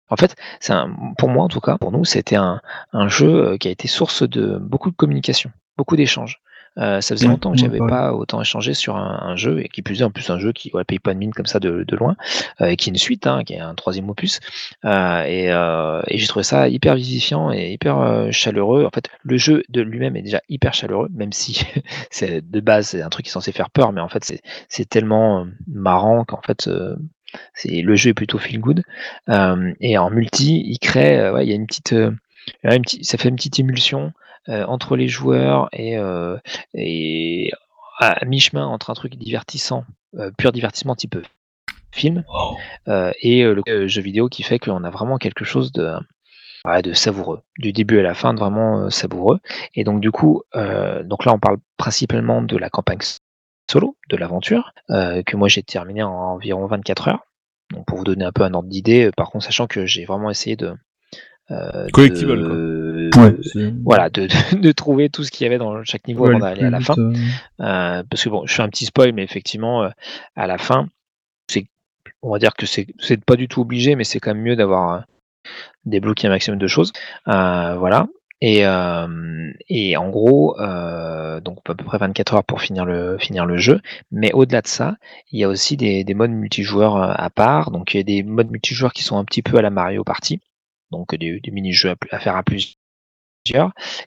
en fait, c'est pour moi en tout cas, pour nous, c'était un, un jeu qui a été source de beaucoup de communication, beaucoup d'échanges. Euh, ça faisait Ouais, longtemps que ouais, j'avais pareil. pas autant échangé sur un, un jeu et qui plus est en plus un jeu qui ouais, paye pas de mine comme ça de, de loin, euh, et qui est une suite, hein, qui est un troisième opus. Euh, et et j'ai trouvé ça hyper vivifiant et hyper chaleureux. En fait, le jeu de lui-même est déjà hyper chaleureux, même si c'est de base c'est un truc qui est censé faire peur, mais en fait c'est tellement marrant qu'en fait c'est le jeu est plutôt feel good. Et en multi, il crée, ouais, il y a une petite, ouais, une petite- ça fait une petite émulsion entre les joueurs et, euh, et à mi-chemin entre un truc divertissant, euh, pur divertissement type film, euh, et euh, le euh, jeu vidéo qui fait qu'on a vraiment quelque chose de, savoureux, du début à la fin, de vraiment euh, savoureux. Et donc du coup, euh, donc là on parle principalement de la campagne solo, de l'aventure, euh, que moi j'ai terminé en environ 24 heures. Donc pour vous donner un peu un ordre d'idée, euh, par contre sachant que j'ai vraiment essayé de euh, Collectible, de- Ouais, voilà, de, de, de trouver tout ce qu'il y avait dans chaque niveau ouais, avant le d'aller à la fin. euh, Euh, parce que bon, je fais un petit spoil, mais effectivement, euh, à la fin, c'est, on va dire que c'est, pas du tout obligé, mais c'est quand même mieux d'avoir euh, débloqué un maximum de choses. Euh, voilà. Et, euh, et en gros, euh, donc à peu près 24 heures pour finir le, finir le jeu. Mais au-delà de ça, il y a aussi des, des modes multijoueurs à part. Donc il y a des modes multijoueurs qui sont un petit peu à la Mario Party. Donc des, des mini-jeux à, faire à plusieurs.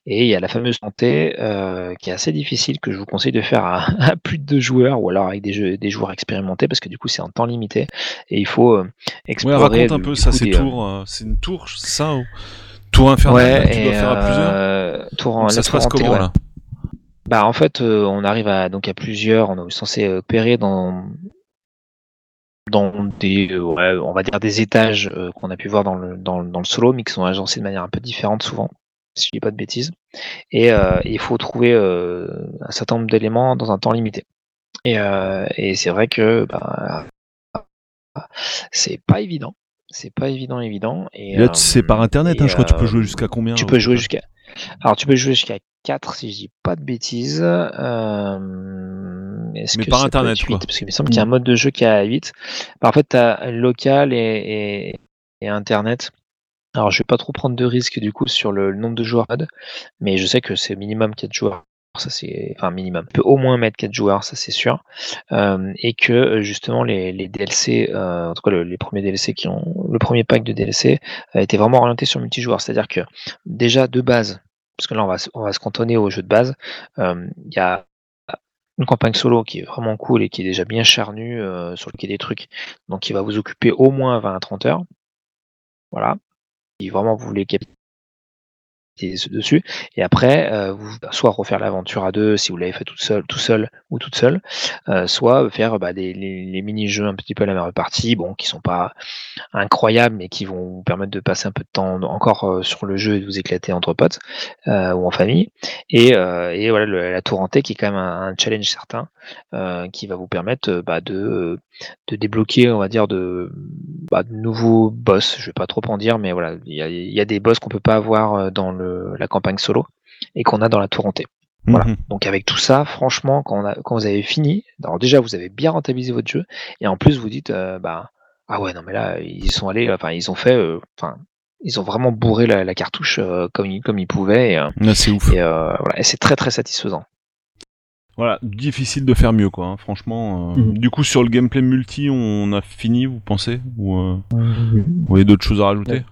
Et il y a la fameuse montée euh, qui est assez difficile que je vous conseille de faire à, à plus de deux joueurs ou alors avec des, jeux, des joueurs expérimentés parce que du coup c'est en temps limité et il faut euh, Ouais, explorer. raconte un du- peu ça, c'est euh, tour, euh, c'est une tour, ça ou tour infernale Ouais, tu dois faire à plusieurs. euh, tour en, ça se passe comment ouais. là? Bah en fait, euh, on arrive à donc à plusieurs, on est censé euh, opérer dans dans des euh, ouais, on va dire des étages euh, qu'on a pu voir dans le, dans, le- dans le solo, mais qui sont agencés de manière un peu différente souvent, si je dis pas de bêtises. Et euh, il faut trouver un certain nombre d'éléments dans un temps limité. Et, et c'est vrai que bah, c'est pas évident. C'est pas évident, évident. Et, là, c'est par internet, et, hein, je crois que tu peux jouer jusqu'à combien tu peux jouer jusqu'à. Alors, tu peux jouer jusqu'à 4 si je dis pas de bêtises. Euh... est-ce Mais que par ça peut Internet, être 8 quoi. Parce qu'il me semble qu'il y a un mode de jeu qui est à 8. Bah, en fait, tu as local et, et, et Internet. Alors, je vais pas trop prendre de risques du coup sur le, le nombre de joueurs mode, mais je sais que c'est minimum 4 joueurs. Ça c'est enfin minimum. On peut au moins mettre 4 joueurs, ça c'est sûr. Euh, et que euh, justement les, les DLC, euh, en tout cas le- les premiers DLC qui ont le premier pack de DLC a été vraiment orienté sur le multijoueur. C'est-à-dire que déjà de base, parce que là on va, se- on va se cantonner au jeu de base, euh, il y a une campagne solo qui est vraiment cool et qui est déjà bien charnue, euh, sur lequel il y a des trucs, donc qui va vous occuper au moins 20 à 30 heures. Voilà. Si vraiment vous voulez capitaliser dessus. Et après, euh, vous soit refaire l'aventure à deux si vous l'avez fait tout seul, tout seul ou toute seule, euh, soit faire bah, des, les, mini-jeux un petit peu à la Mario Party, bon, qui sont pas incroyables, mais qui vont vous permettre de passer un peu de temps encore euh, sur le jeu et de vous éclater entre potes ou en famille. Et, et voilà, la tour hantée qui est quand même un, challenge certain, qui va vous permettre bah, de, de débloquer, on va dire, de, bah, nouveaux boss. Je vais pas trop en dire, mais voilà, il y a, des boss qu'on peut pas avoir dans le, la campagne solo et qu'on a dans la tour hantée. Voilà. mhm. Donc avec tout ça, franchement, quand, on a, quand vous avez fini, alors déjà vous avez bien rentabilisé votre jeu, et en plus vous dites, euh, bah ah ouais non mais là ils sont allés, enfin ils ont fait, euh, enfin ils ont vraiment bourré la, la cartouche euh, comme ils comme ils pouvaient, et, euh, c'est ouf. et, euh, voilà, et c'est très très satisfaisant. Voilà, difficile de faire mieux, quoi. hein, franchement. euh. Mhm. Du coup, sur le gameplay multi, on a fini, vous pensez Ou euh, euh, vous avez d'autres choses à rajouter?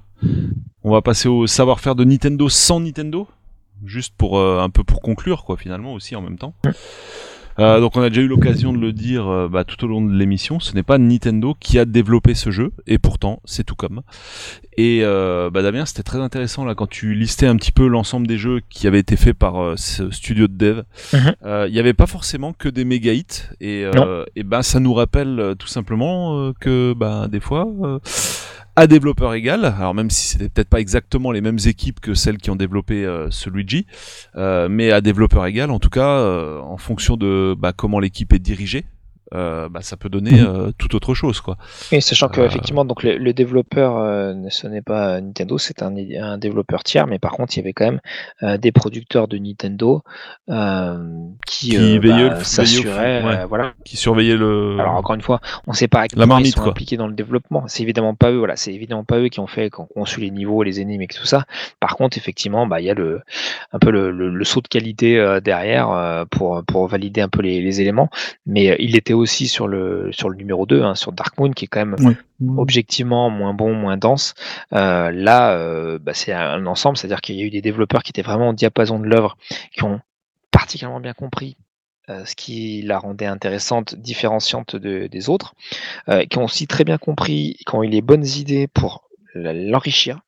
On va passer au savoir-faire de Nintendo sans Nintendo, juste pour euh, un peu pour conclure, quoi, finalement aussi en même temps. Euh, donc on a déjà eu l'occasion de le dire euh, bah, tout au long de l'émission, ce n'est pas Nintendo qui a développé ce jeu, et pourtant c'est tout comme. Et euh, bah, Damien, c'était très intéressant là quand tu listais un petit peu l'ensemble des jeux qui avaient été faits par euh, ce studio de dev. Euh, Il n'y avait pas forcément que des méga hits, et, euh, et ben ça nous rappelle euh, tout simplement euh, que bah, des fois. À développeur égal, alors même si c'était peut-être pas exactement les mêmes équipes que celles qui ont développé euh, ce Luigi, euh, mais à développeur égal, en tout cas, euh, en fonction de bah, comment l'équipe est dirigée, euh, bah, ça peut donner Mhm. euh, tout autre chose, quoi. Et sachant que Euh, effectivement, donc le, le développeur, euh, ce n'est pas Nintendo, c'est un, un développeur tiers, mais par contre, il y avait quand même euh, des producteurs de Nintendo euh, qui, Qui euh, veillaient bah, s'assuraient, ouais. euh, voilà. Qui surveillait le. Alors encore une fois, on ne sait pas à quel La point marmite, ils sont quoi. impliqués dans le développement. C'est évidemment pas eux, voilà, c'est évidemment pas eux qui ont fait, qui ont conçu les niveaux, les énigmes et tout ça. Par contre, effectivement, bah il y a le un peu le, le- le saut de qualité euh, derrière euh, pour pour valider un peu les, les éléments. Mais euh, il était aussi sur le sur le numéro 2, hein, sur Dark Moon, qui est quand même Oui. objectivement moins bon, moins dense. Euh, là, euh, bah, c'est un ensemble, c'est-à-dire qu'il y a eu des développeurs qui étaient vraiment au diapason de l'œuvre, qui ont particulièrement bien compris euh, ce qui la rendait intéressante, différenciante de- des autres, euh, qui ont aussi très bien compris, qui ont eu les bonnes idées pour l'enrichir.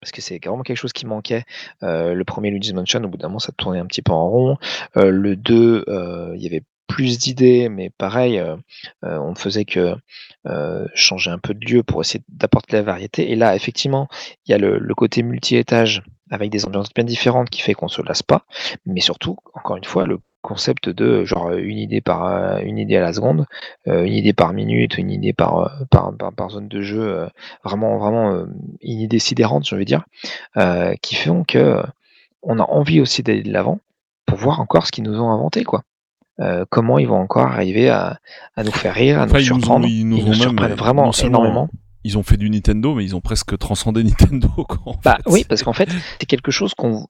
Parce que c'est vraiment quelque chose qui manquait. Euh, le premier Luigi's Mansion, au bout d'un moment, ça tournait un petit peu en rond. Euh, le 2, euh, il y avait plus d'idées, mais pareil, euh, euh, on ne faisait que euh, changer un peu de lieu pour essayer d'apporter la variété. Et là, effectivement, il y a le, côté multi-étage avec des ambiances bien différentes qui fait qu'on se lasse pas. Mais surtout, encore une fois, le concept de genre une idée par une idée à la seconde, une idée par minute, une idée par par, zone de jeu, vraiment vraiment une idée sidérante, je veux dire, qui font que on a envie aussi d'aller de l'avant pour voir encore ce qu'ils nous ont inventé quoi. Euh, comment ils vont encore arriver à, à nous faire rire, à Enfin, nous ils nous ont- surprendre. ils nous même- surprennent vraiment énormément. Ils ont fait du Nintendo, mais ils ont presque transcendé Nintendo, quoi. Bah fait. oui, parce qu'en fait, c'est quelque chose qu'on,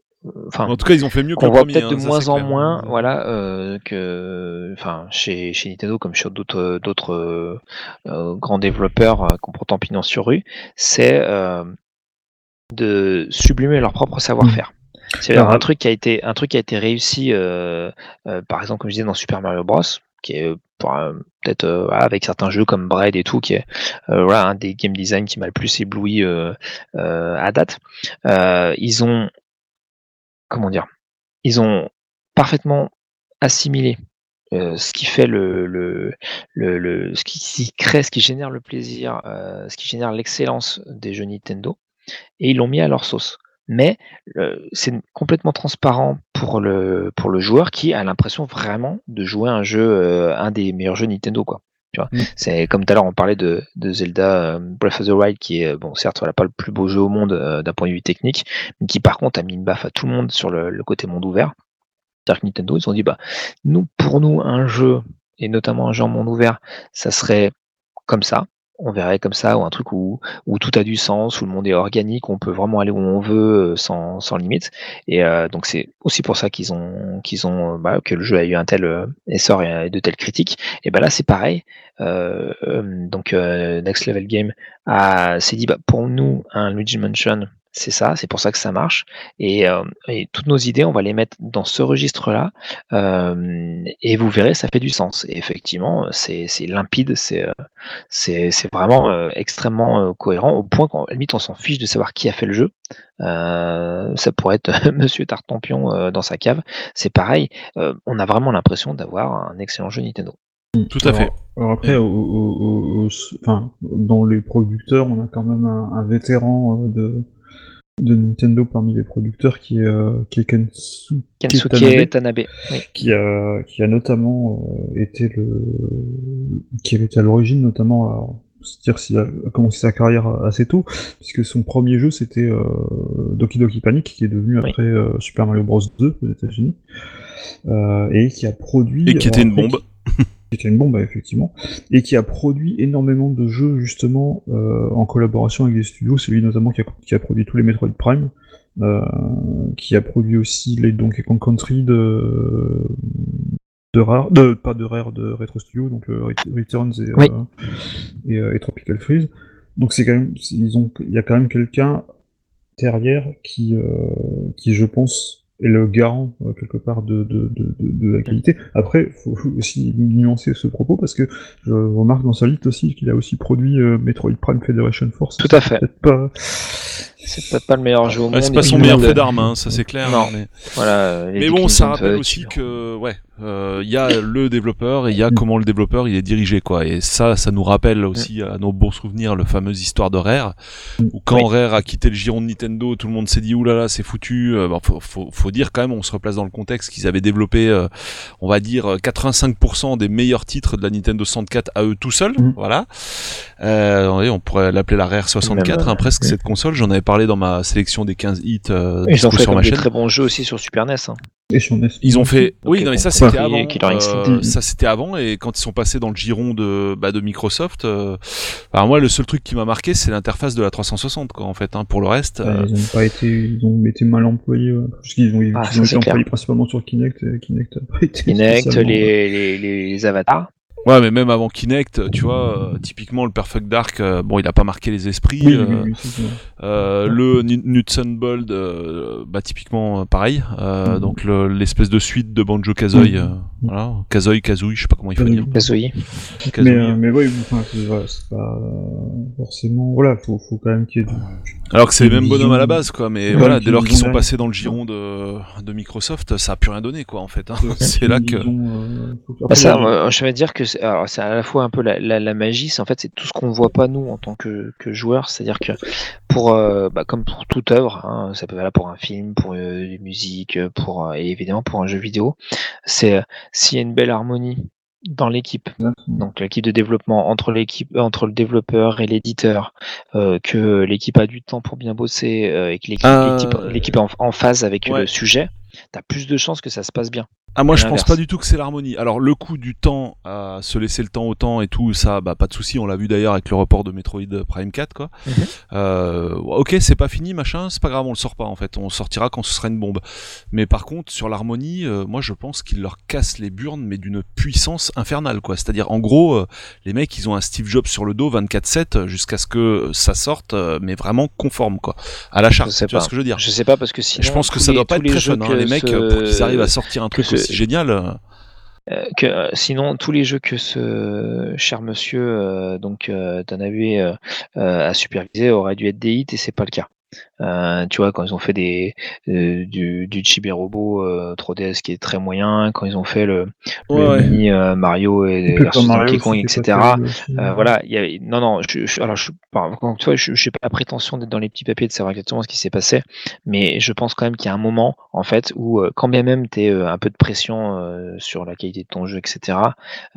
enfin, En tout cas, ils ont fait mieux qu'on voit peut-être de hein, moins en clair. moins, voilà, euh, que, enfin, chez, chez Nintendo comme sur d'autres d'autres euh, euh, grands développeurs euh, qui ont pourtant pignon sur rue, c'est euh, de sublimer leur propre savoir-faire. C'est Alors, un truc qui a été un truc qui a été réussi, euh, euh, par exemple, comme je disais dans Super Mario Bros, qui est euh, peut-être euh, avec certains jeux comme Braid et tout, qui est voilà un des game design qui m'a le plus ébloui à date. Ils ont comment dire, ils ont parfaitement assimilé euh, ce qui fait le, le, le, le- ce qui, qui crée, ce qui génère le plaisir, euh, ce qui génère l'excellence des jeux Nintendo, et ils l'ont mis à leur sauce. Mais euh, c'est complètement transparent pour le pour le joueur qui a l'impression vraiment de jouer un jeu, euh, un des meilleurs jeux Nintendo quoi. Tu vois, Mm. c'est comme tout à l'heure on parlait de, de Zelda euh, Breath of the Wild qui est bon certes voilà pas le plus beau jeu au monde euh, d'un point de vue technique, mais qui par contre a mis une baffe à tout le monde sur le, le côté monde ouvert. C'est-à-dire que Nintendo, ils ont dit, bah, nous, pour nous, un jeu, et notamment un jeu en monde ouvert, ça serait comme ça. On verrait comme ça, ou un truc où, où tout a du sens, où le monde est organique, où on peut vraiment aller où on veut euh, sans, sans limite. Et euh, donc c'est aussi pour ça qu'ils ont, qu'ils ont, euh, bah, que le jeu a eu un tel euh, essor et, de telles critiques. Et ben là, c'est pareil. Euh, donc euh, Next Level Game s'est dit, bah, pour nous, un Luigi Mansion, c'est ça, c'est pour ça que ça marche. Et, euh, et toutes nos idées, on va les mettre dans ce registre-là, euh, et vous verrez, ça fait du sens. Et effectivement, c'est c'est limpide, c'est euh, c'est c'est vraiment euh, extrêmement euh, cohérent, au point qu'à limite, on s'en fiche de savoir qui a fait le jeu. Euh, ça pourrait être Monsieur Tartampion euh, dans sa cave. C'est pareil, euh, on a vraiment l'impression d'avoir un excellent jeu Nintendo. Tout à fait. Alors, alors après, au- au- au- au- enfin, dans les producteurs, on a quand même un, un vétéran euh, de, de Nintendo parmi les producteurs qui est, euh, qui est Kensuke Kensuke Tanabe, Tanabe. Oui. qui a, qui a notamment euh, été le, qui avait été à l'origine notamment, alors, se dire s'il a commencé sa carrière assez tôt, puisque son premier jeu c'était euh, Doki Doki Panic, qui est devenu Oui. après euh, Super Mario Bros 2 aux États-Unis, euh, et qui a produit Et qui était une bombe. qui était une bombe effectivement, et qui a produit énormément de jeux justement euh, en collaboration avec des studios, c'est lui notamment qui a, qui a produit tous les Metroid Prime, euh, qui a produit aussi les Donkey Kong Country de de Rare, de, pas de Rare, de Retro Studio, donc euh, Ret- Returns et, Oui. et, et Tropical Freeze. Donc c'est quand même, ils ont, il y a quand même quelqu'un derrière qui, qui je pense est le garant euh, quelque part de, de, de, de, de la qualité. Après, faut faut aussi nuancer ce propos parce que je remarque dans sa liste aussi qu'il a aussi produit euh, Metroid Prime Federation Force. Tout à fait. Peut-être pas. C'est peut-être pas le meilleur jeu au monde. c'est pas son meilleur fait d'armes, hein, ça c'est clair. Non. mais... Voilà. Mais bon, ça rappelle aussi que ouais, euh, il y a le développeur et il y a comment le développeur il est dirigé quoi. Et ça, ça nous rappelle aussi à nos bons souvenirs le fameuse histoire de Rare, où quand Oui. Rare a quitté le giron de Nintendo, tout le monde s'est dit oulala c'est foutu. Euh, bon, faut, faut, faut dire quand même, on se replace dans le contexte qu'ils avaient développé, euh, on va dire euh, 85% des meilleurs titres de la Nintendo 64 à eux tout seuls. Mhm. Voilà. Euh, on pourrait l'appeler la Rare 64, Même, hein, presque cette console. J'en avais parlé dans ma sélection des 15 hits euh, Ils ont fait sur ma des très bons jeux aussi sur Super NES. hein. Et sur NES. Ils ont fait. Oui, non, mais ça c'était avant. euh, ça c'était avant et quand ils sont passés dans le giron de bah, de Microsoft. Euh, alors moi, le seul truc qui m'a marqué, c'est l'interface de la 360 quoi. En fait, hein, pour le reste. Ouais, euh, ils ont pas été, ils ont été mal employés, ouais. parce qu'ils ont, ils Ah, ont été employés principalement sur Kinect, et Kinect a pas été Kinect, les, les, les avatars. Ouais, mais même avant Kinect, tu vois, euh, typiquement le Perfect Dark, euh, bon, il a pas marqué les esprits. Oui, euh, oui, euh, le euh, bah typiquement pareil. Euh, Mhm. Donc le- l'espèce de suite de Banjo Kazooie, Mhm. euh, voilà, Kazooie, Kazooie, je sais pas comment il faut dire. Kazooie. Kazooie. Mais, euh, mais oui, enfin, c'est pas forcément, voilà, faut, faut quand même qu'il y ait du, Alors que c'est les mêmes bonhommes à la base, quoi. Mais Ouais, voilà, dès lors ils qu'ils ont sont passés dans le giron de, de Microsoft, ça a plus rien donné, quoi, en fait. hein. c'est là que. euh, Bah, ça, moi, je vais dire que c'est alors, c'est à la fois un peu la, la, la magie, c'est en fait c'est tout ce qu'on voit pas nous en tant que, que joueurs, c'est-à-dire que pour euh, bah, comme pour toute œuvre, hein, ça peut être là pour un film, pour euh, une musique, pour euh, et évidemment pour un jeu vidéo, c'est euh, s'il y a une belle harmonie dans l'équipe, donc l'équipe de développement entre l'équipe entre le développeur et l'éditeur, euh, que l'équipe a du temps pour bien bosser euh, et que l'équipe Euh, l'équipe- l'équipe est en, en phase avec ouais. le sujet, t'as plus de chances que ça se passe bien. Ah, moi, je pense pas du tout que c'est l'harmonie. Alors, le coup du temps, à se laisser le temps au temps et tout, ça, bah, pas de souci. On l'a vu d'ailleurs avec le report de Metroid Prime 4, quoi. Mhm. Euh, ok, c'est pas fini, machin, c'est pas grave, on le sort pas, en fait. On sortira quand ce sera une bombe. Mais par contre, sur l'harmonie, euh, moi, je pense qu'il leur casse les burnes, mais d'une puissance infernale, quoi. C'est-à-dire, en gros, euh, les mecs, ils ont un Steve Jobs sur le dos 24-7 euh, jusqu'à ce que ça sorte, euh, mais vraiment conforme, quoi. À la charte. Tu vois pas. ce que je veux dire? Je sais pas parce que sinon je pense que ça doit pas être très fun, hein, les mecs, pour qu'ils arrivent à sortir un truc ce- aussi génial. euh, Euh, sinon tous les jeux que ce cher monsieur euh, donc euh, a supervisé auraient dû être des hits et c'est pas le cas. Euh, tu vois quand ils ont fait des euh, du, du Chibi Robo euh, 3DS qui est très moyen, quand ils ont fait le, le Ouais, ouais. mini euh, Mario et versus Donkey Kong, etc. Euh, voilà, il y avait, non, non, je, je- alors je, une fois, je, je n'ai pas la prétention d'être dans les petits papiers de savoir exactement ce qui s'est passé, mais je pense quand même qu'il y a un moment, en fait, où quand bien même tu es un peu de pression euh, sur la qualité de ton jeu, etc.,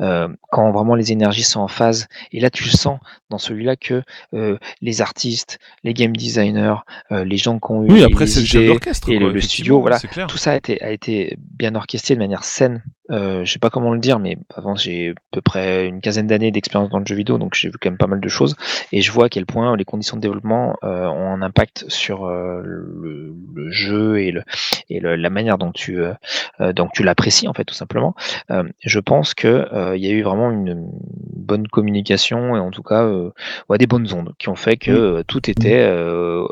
euh, quand vraiment les énergies sont en phase, et là tu le sens dans celui-là que euh, les artistes, les game designers, euh, les gens qui ont eu Oui, les après, le chef idées, d'orchestre. et quoi, le- le studio, voilà. Tout ça a été, a été bien orchestré de manière saine. Euh, je sais pas comment le dire, mais avant j'ai à peu près une quinzaine d'années d'expérience dans le jeu vidéo, donc j'ai vu quand même pas mal de choses, et je vois à quel point les conditions de développement euh, ont un impact sur euh, le, le jeu et, le, et le- la manière dont tu, euh, euh, dont tu l'apprécies en fait tout simplement. Euh, je pense que euh, il y a eu vraiment une bonne communication et en tout cas euh, ouais, des bonnes ondes qui ont fait que tout était euh,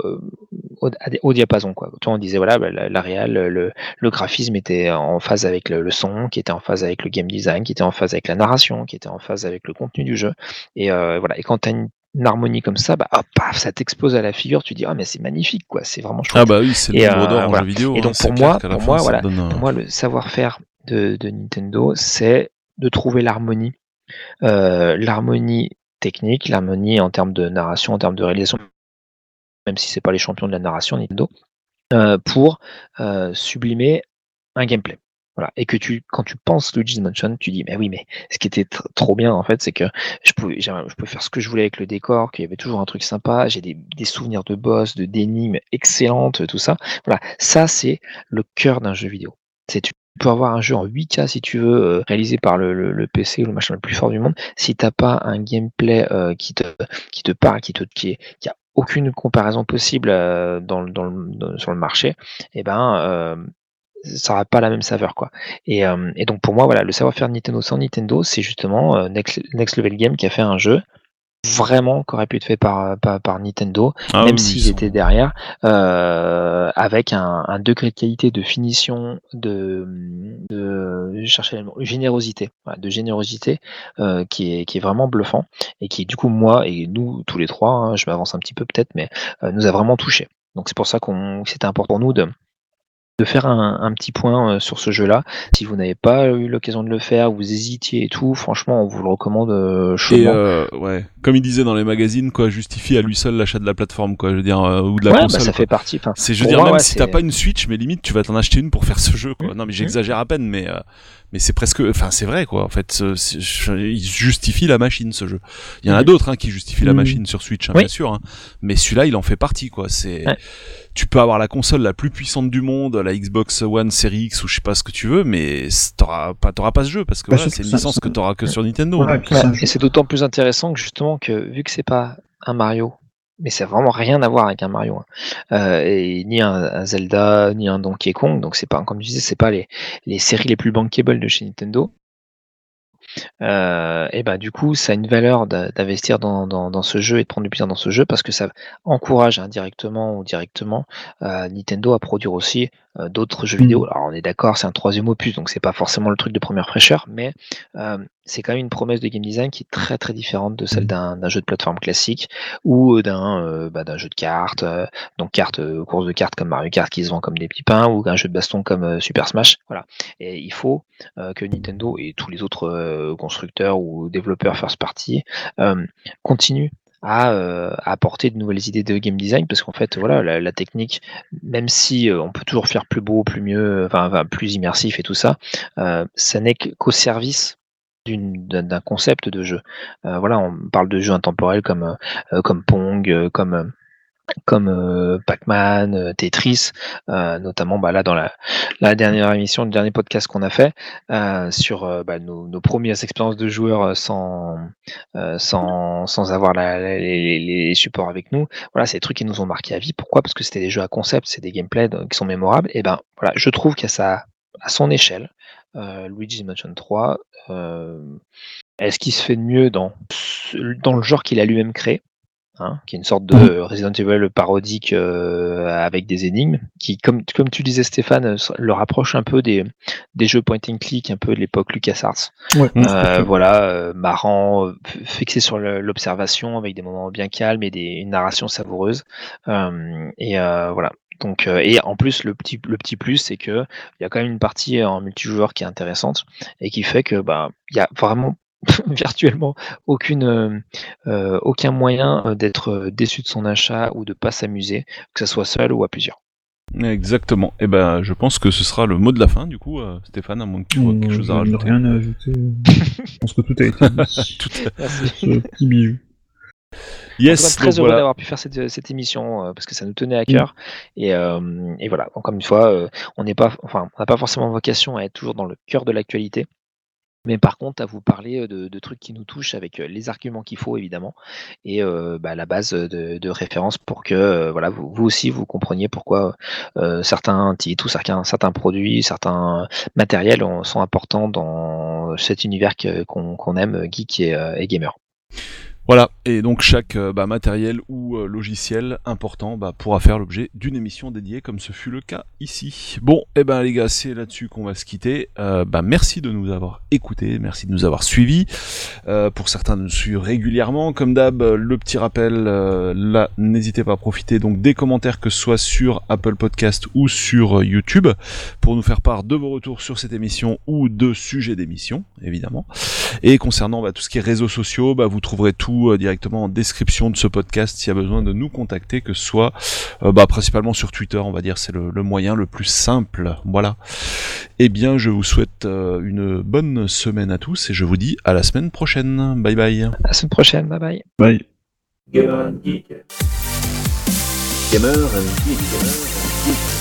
au, diapason quoi. Toi on disait voilà bah, la, la réal, le, le graphisme était en phase avec le, le son, qui était en phase avec le game design, qui était en phase avec la narration, qui était en phase avec le contenu du jeu. Et euh, voilà. Et quand tu as une, une harmonie comme ça, bah paf, ça t'explose à la figure. Tu dis ah mais c'est magnifique quoi, c'est vraiment chouette. Ah bah oui, c'est le euh, d'or en voilà. jeu vidéo. Et hein, donc, c'est pour moi- qu'à la pour fin, moi, ça voilà, donne un- Pour moi, le savoir-faire de, de Nintendo, c'est de trouver l'harmonie, euh, l'harmonie technique, l'harmonie en termes de narration, en termes de réalisation, même si c'est pas les champions de la narration Nintendo, euh, pour euh, sublimer un gameplay. Voilà. Et que tu, quand tu penses Luigi's Mansion, tu dis, mais oui, mais ce qui était tr- trop bien, en fait, c'est que je pouvais, je faire ce que je voulais avec le décor, qu'il y avait toujours un truc sympa, j'ai des, souvenirs de boss, de d'énigmes excellentes, tout ça. Voilà. Ça, c'est le cœur d'un jeu vidéo. C'est tu peux avoir un jeu en 8K si tu veux, euh, réalisé par le, PC ou le machin le plus fort du monde. Si t'as pas un gameplay qui te qui te parle, qui te qui, aucune comparaison possible euh, sur le marché, et ben euh, ça n'aura pas la même saveur quoi. Et, euh, et donc pour moi voilà, le savoir-faire Nintendo sans Nintendo, c'est justement Next, Next Level Game qui a fait un jeu vraiment qui aurait pu être fait par, par, par Nintendo, Ah même oui, s'ils sont- étaient derrière, euh, avec un, un degré de qualité, de finition, de, de mot, générosité, de générosité euh, qui, est, qui est vraiment bluffant et qui du coup moi et nous tous les trois, hein, je m'avance un petit peu peut-être, mais euh, nous a vraiment touché. Donc c'est pour ça qu'on c'était important pour nous de de faire un, un petit point euh, sur ce jeu-là. Si vous n'avez pas eu l'occasion de le faire, vous hésitiez et tout, franchement, on vous le recommande euh, Et chaudement. euh, ouais, comme il disait dans les magazines, quoi, justifie à lui seul l'achat de la plateforme, quoi, je veux dire, euh, ou de la ouais, bah, console. ça quoi. fait partie. C'est, je veux dire, moi, même ouais, si t'as pas une Switch, mais limite, tu vas t'en acheter une pour faire ce jeu, quoi. Mmh. Non, mais j'exagère à peine, mais euh, mais c'est presque, enfin, c'est vrai, quoi. En fait, il justifie la machine, ce jeu. Il y en a Mhm. d'autres hein, qui justifient la Mhm. machine sur Switch, hein, Oui. bien sûr. hein. Mais celui-là, il en fait partie, quoi. C'est, Ouais. Tu peux avoir la console la plus puissante du monde, la Xbox One Series X ou je sais pas ce que tu veux, mais t'auras pas, t'auras pas ce jeu parce que Bah, voilà, c'est une ça- licence ça- que t'auras que sur Nintendo. Et Ouais, c'est et d'autant plus intéressant que justement que vu que c'est pas un Mario, mais c'est vraiment rien à voir avec un Mario, hein, euh, et ni un, un Zelda, ni un Donkey Kong, donc c'est pas, comme tu disais, c'est pas les, les séries les plus bankable de chez Nintendo. Euh, et bah du coup, ça a une valeur d'investir dans ce jeu et de prendre du plaisir dans ce jeu parce que ça encourage indirectement ou directement euh, Nintendo à produire aussi euh, d'autres jeux Mm. vidéo. Alors on est d'accord, c'est un troisième opus, donc c'est pas forcément le truc de première fraîcheur, mais euh, c'est quand même une promesse de game design qui est très très différente de celle d'un d'un jeu de plateforme classique ou d'un euh, bah, d'un jeu de cartes, euh, donc cartes, euh, course de cartes comme Mario Kart qui se vend comme des petits pains ou un jeu de baston comme euh, Super Smash. Voilà. Et il faut euh, que Nintendo et tous les autres euh, constructeurs ou développeurs first party euh, continuent à, euh, apporter de nouvelles idées de game design parce qu'en fait voilà la, technique même si euh, on peut toujours faire plus beau plus mieux enfin, plus immersif et tout ça euh, ça n'est qu'au service d'un concept de jeu. Voilà on parle de jeux intemporels comme comme Pong comme comme euh, Pac-Man, euh, Tetris, euh, notamment bah, là dans la, dernière émission, le dernier podcast qu'on a fait sur bah, nos, premières expériences de joueurs sans, sans, sans avoir les, supports avec nous. Voilà, c'est des trucs qui nous ont marqué à vie. Pourquoi? Parce que c'était des jeux à concept, c'est des gameplays qui sont mémorables. Et ben voilà, je trouve qu'à à son échelle, Luigi's Mansion 3, euh, est-ce qu'il se fait de mieux dans, dans le genre qu'il a lui-même créé? Hein, qui est une sorte de Mhm. Resident Evil parodique euh, avec des énigmes, qui, comme, comme tu disais Stéphane, euh, le rapproche un peu des, des jeux point and click, un peu de l'époque LucasArts. Ouais, Mm. Euh, voilà, euh, marrant, fixé sur l'observation, avec des moments bien calmes et des, une narration savoureuse. Euh, et euh, voilà. Donc, euh, et en plus, le petit, le petit plus, c'est que il y a quand même une partie en multijoueur qui est intéressante et qui fait que bah, il y a vraiment virtuellement aucune, euh, euh, aucun moyen euh, d'être déçu de son achat ou de pas s'amuser, que ce soit seul ou à plusieurs. Exactement. Et ben, je pense que ce sera le mot de la fin, du coup, euh, Stéphane, à moins que tu aies quelque chose à rajouter. Rien à ajouter. Je pense que tout a été dit. Tout Merci. Ce petit bijou. Yes, donc très heureux voilà. d'avoir pu faire cette, cette émission euh, parce que ça nous tenait à cœur. Et, euh, et voilà, encore une fois, euh, on n'est pas, enfin, on n'a pas forcément vocation à être toujours dans le cœur de l'actualité. Mais par contre, à vous parler de, trucs qui nous touchent avec les arguments qu'il faut évidemment et bah, la base de, référence pour que voilà vous, aussi vous compreniez pourquoi certains titres certains, produits, certains matériels ont- sont importants dans cet univers qu'on aime, geek et, et gamer. Voilà, et donc chaque euh, bah, matériel ou euh, logiciel important bah, pourra faire l'objet d'une émission dédiée, comme ce fut le cas ici. Bon, et ben les gars, c'est là-dessus qu'on va se quitter. Euh, bah, merci de nous avoir écoutés, merci de nous avoir suivis. Euh, pour certains de nous suivre régulièrement, comme d'hab, le petit rappel, euh, là, n'hésitez pas à profiter donc des commentaires que ce soit sur Apple Podcast ou sur YouTube, pour nous faire part de vos retours sur cette émission ou de sujets d'émission, évidemment. Et concernant bah, tout ce qui est réseaux sociaux, bah, vous trouverez tout euh, directement en description de ce podcast s'il y a besoin de nous contacter, que ce soit euh, bah, principalement sur Twitter, on va dire, c'est le, le moyen le plus simple. Voilà. Eh bien, je vous souhaite euh, une bonne semaine à tous et je vous dis à la semaine prochaine. Bye bye. À la semaine prochaine, bye bye. Bye. Gamer and Geek. Gamer and Geek. Gamer and Geek.